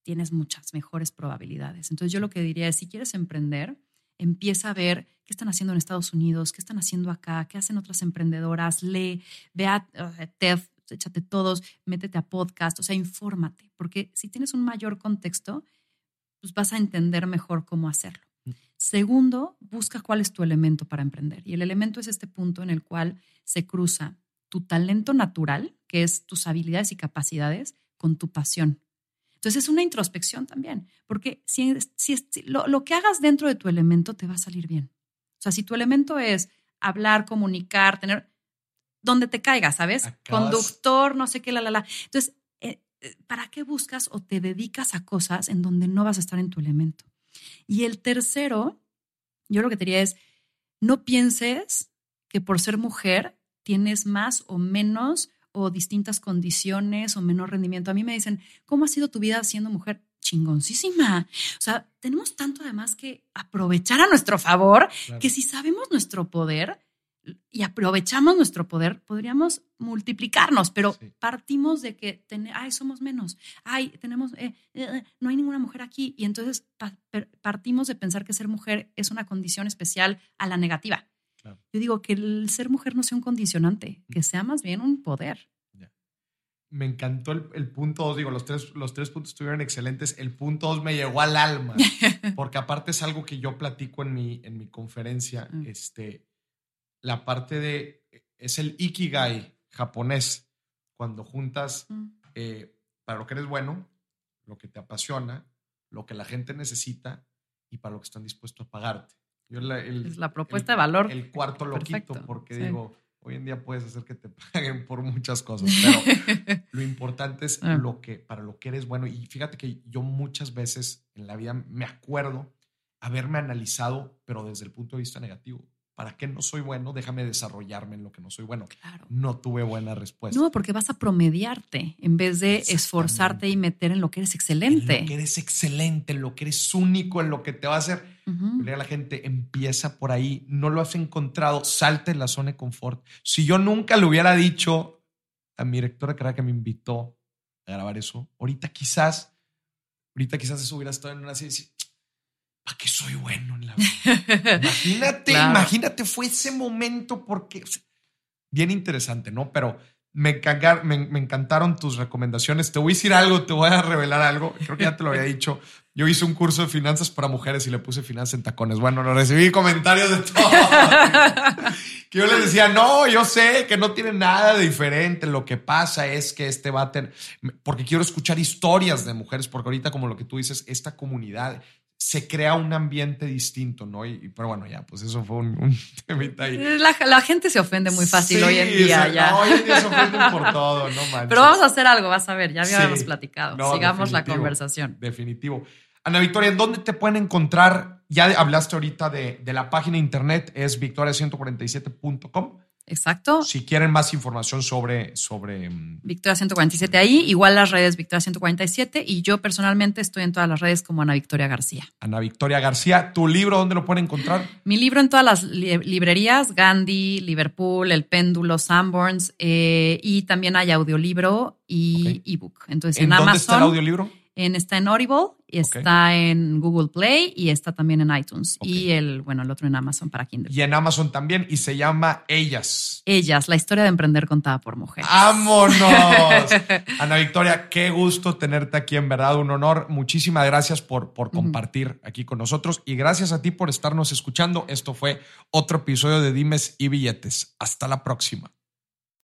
tienes muchas mejores probabilidades. Entonces yo lo que diría es, si quieres emprender, empieza a ver qué están haciendo en Estados Unidos, qué están haciendo acá, qué hacen otras emprendedoras, lee, vea uh, TED, échate todos, métete a podcast, o sea, infórmate, porque si tienes un mayor contexto, pues vas a entender mejor cómo hacerlo. Mm. Segundo, busca cuál es tu elemento para emprender. Y el elemento es este punto en el cual se cruza tu talento natural, que es tus habilidades y capacidades, con tu pasión. Entonces es una introspección también, porque si, si, lo, que hagas dentro de tu elemento te va a salir bien. O sea, si tu elemento es hablar, comunicar, tener, donde te caiga, ¿sabes? Conductor, no sé qué, la, la, la. Entonces, eh, eh, ¿para qué buscas o te dedicas a cosas en donde no vas a estar en tu elemento? Y el tercero, yo lo que te diría es, no pienses que por ser mujer tienes más o menos o distintas condiciones o menor rendimiento. A mí me dicen, ¿cómo ha sido tu vida siendo mujer? Chingoncísima. O sea, tenemos tanto además que aprovechar a nuestro favor que si sabemos nuestro poder y aprovechamos nuestro poder, podríamos multiplicarnos, pero partimos de que ay, somos menos, ay, tenemos, eh, eh, eh, no hay ninguna mujer aquí, y entonces partimos de pensar que ser mujer es una condición especial a la negativa. Yo digo que el ser mujer no sea un condicionante, que sea más bien un poder. Me encantó el, punto dos, digo, los tres, los tres puntos estuvieron excelentes. El punto dos me llegó al alma, porque aparte es algo que yo platico en mi, en mi conferencia. Mm. Este, la parte de, es el ikigai japonés, cuando juntas mm. eh, para lo que eres bueno, lo que te apasiona, lo que la gente necesita y para lo que están dispuestos a pagarte es la propuesta de valor. El cuarto lo quito porque digo, hoy en día puedes hacer que te paguen por muchas cosas, pero lo importante es ah. lo que, para lo que eres bueno. Y fíjate que yo muchas veces en la vida me acuerdo haberme analizado, pero desde el punto de vista negativo. ¿para qué no soy bueno? Déjame desarrollarme en lo que no soy bueno. Claro. No tuve buena respuesta. No, porque vas a promediarte en vez de esforzarte y meter en lo que eres excelente. En lo que eres excelente, en lo que eres único, en lo que te va a hacer. Uh La gente empieza por ahí, no lo has encontrado, salte en la zona de confort. Si yo nunca le hubiera dicho a mi directora que era que me invitó a grabar eso, ahorita quizás, ahorita quizás eso hubiera estado en una así ¿para qué soy bueno en la vida? Imagínate, imagínate, fue ese momento porque bien interesante, ¿no? Pero me, me, encantaron tus recomendaciones. Te voy a decir algo, te voy a revelar algo. Creo que ya te lo había dicho. Yo hice un curso de finanzas para mujeres y le puse finanzas en tacones. Bueno, no recibí comentarios de todo. que yo les decía, no, yo sé que no tiene nada de diferente. Lo que pasa es que este va a tener, porque quiero escuchar historias de mujeres, porque ahorita, como lo que tú dices, esta comunidad se crea un ambiente distinto, ¿no? Y, pero bueno, ya, pues eso fue un, un temita ahí. La, la, gente se ofende muy fácil Sí, hoy en día se- ya. no, hoy en día se ofenden por todo, no manches. Pero vamos a hacer algo, vas a ver, ya habíamos Sí. platicado. No, Sigamos la conversación. Definitivo. Ana Victoria, ¿en dónde te pueden encontrar? Ya hablaste ahorita de, de la página de internet, es victoria147.com. Exacto. Si quieren más información sobre, sobre mm, Victoria 147 ahí, igual las redes Victoria 147 y yo personalmente estoy en todas las redes como Ana Victoria García. Ana Victoria García, ¿tu libro dónde lo pueden encontrar? Mi libro en todas las li- librerías, Gandhi, Liverpool, El Péndulo, Sanborns, eh, y también hay audiolibro y Ok. ebook. Entonces ¿En en, dónde Amazon, está el audiolibro? En- está en Audible, está en Google Play y está también en iTunes. Y el, bueno, el otro en Amazon para Kindle. Y en Amazon también, y se llama Ellas. Ellas, la historia de emprender contada por mujeres. ¡Vámonos! Ana Victoria, qué gusto tenerte aquí, en verdad, un honor. Muchísimas gracias por, por compartir aquí con nosotros y gracias a ti por estarnos escuchando. Esto fue otro episodio de Dimes y Billetes. Hasta la próxima.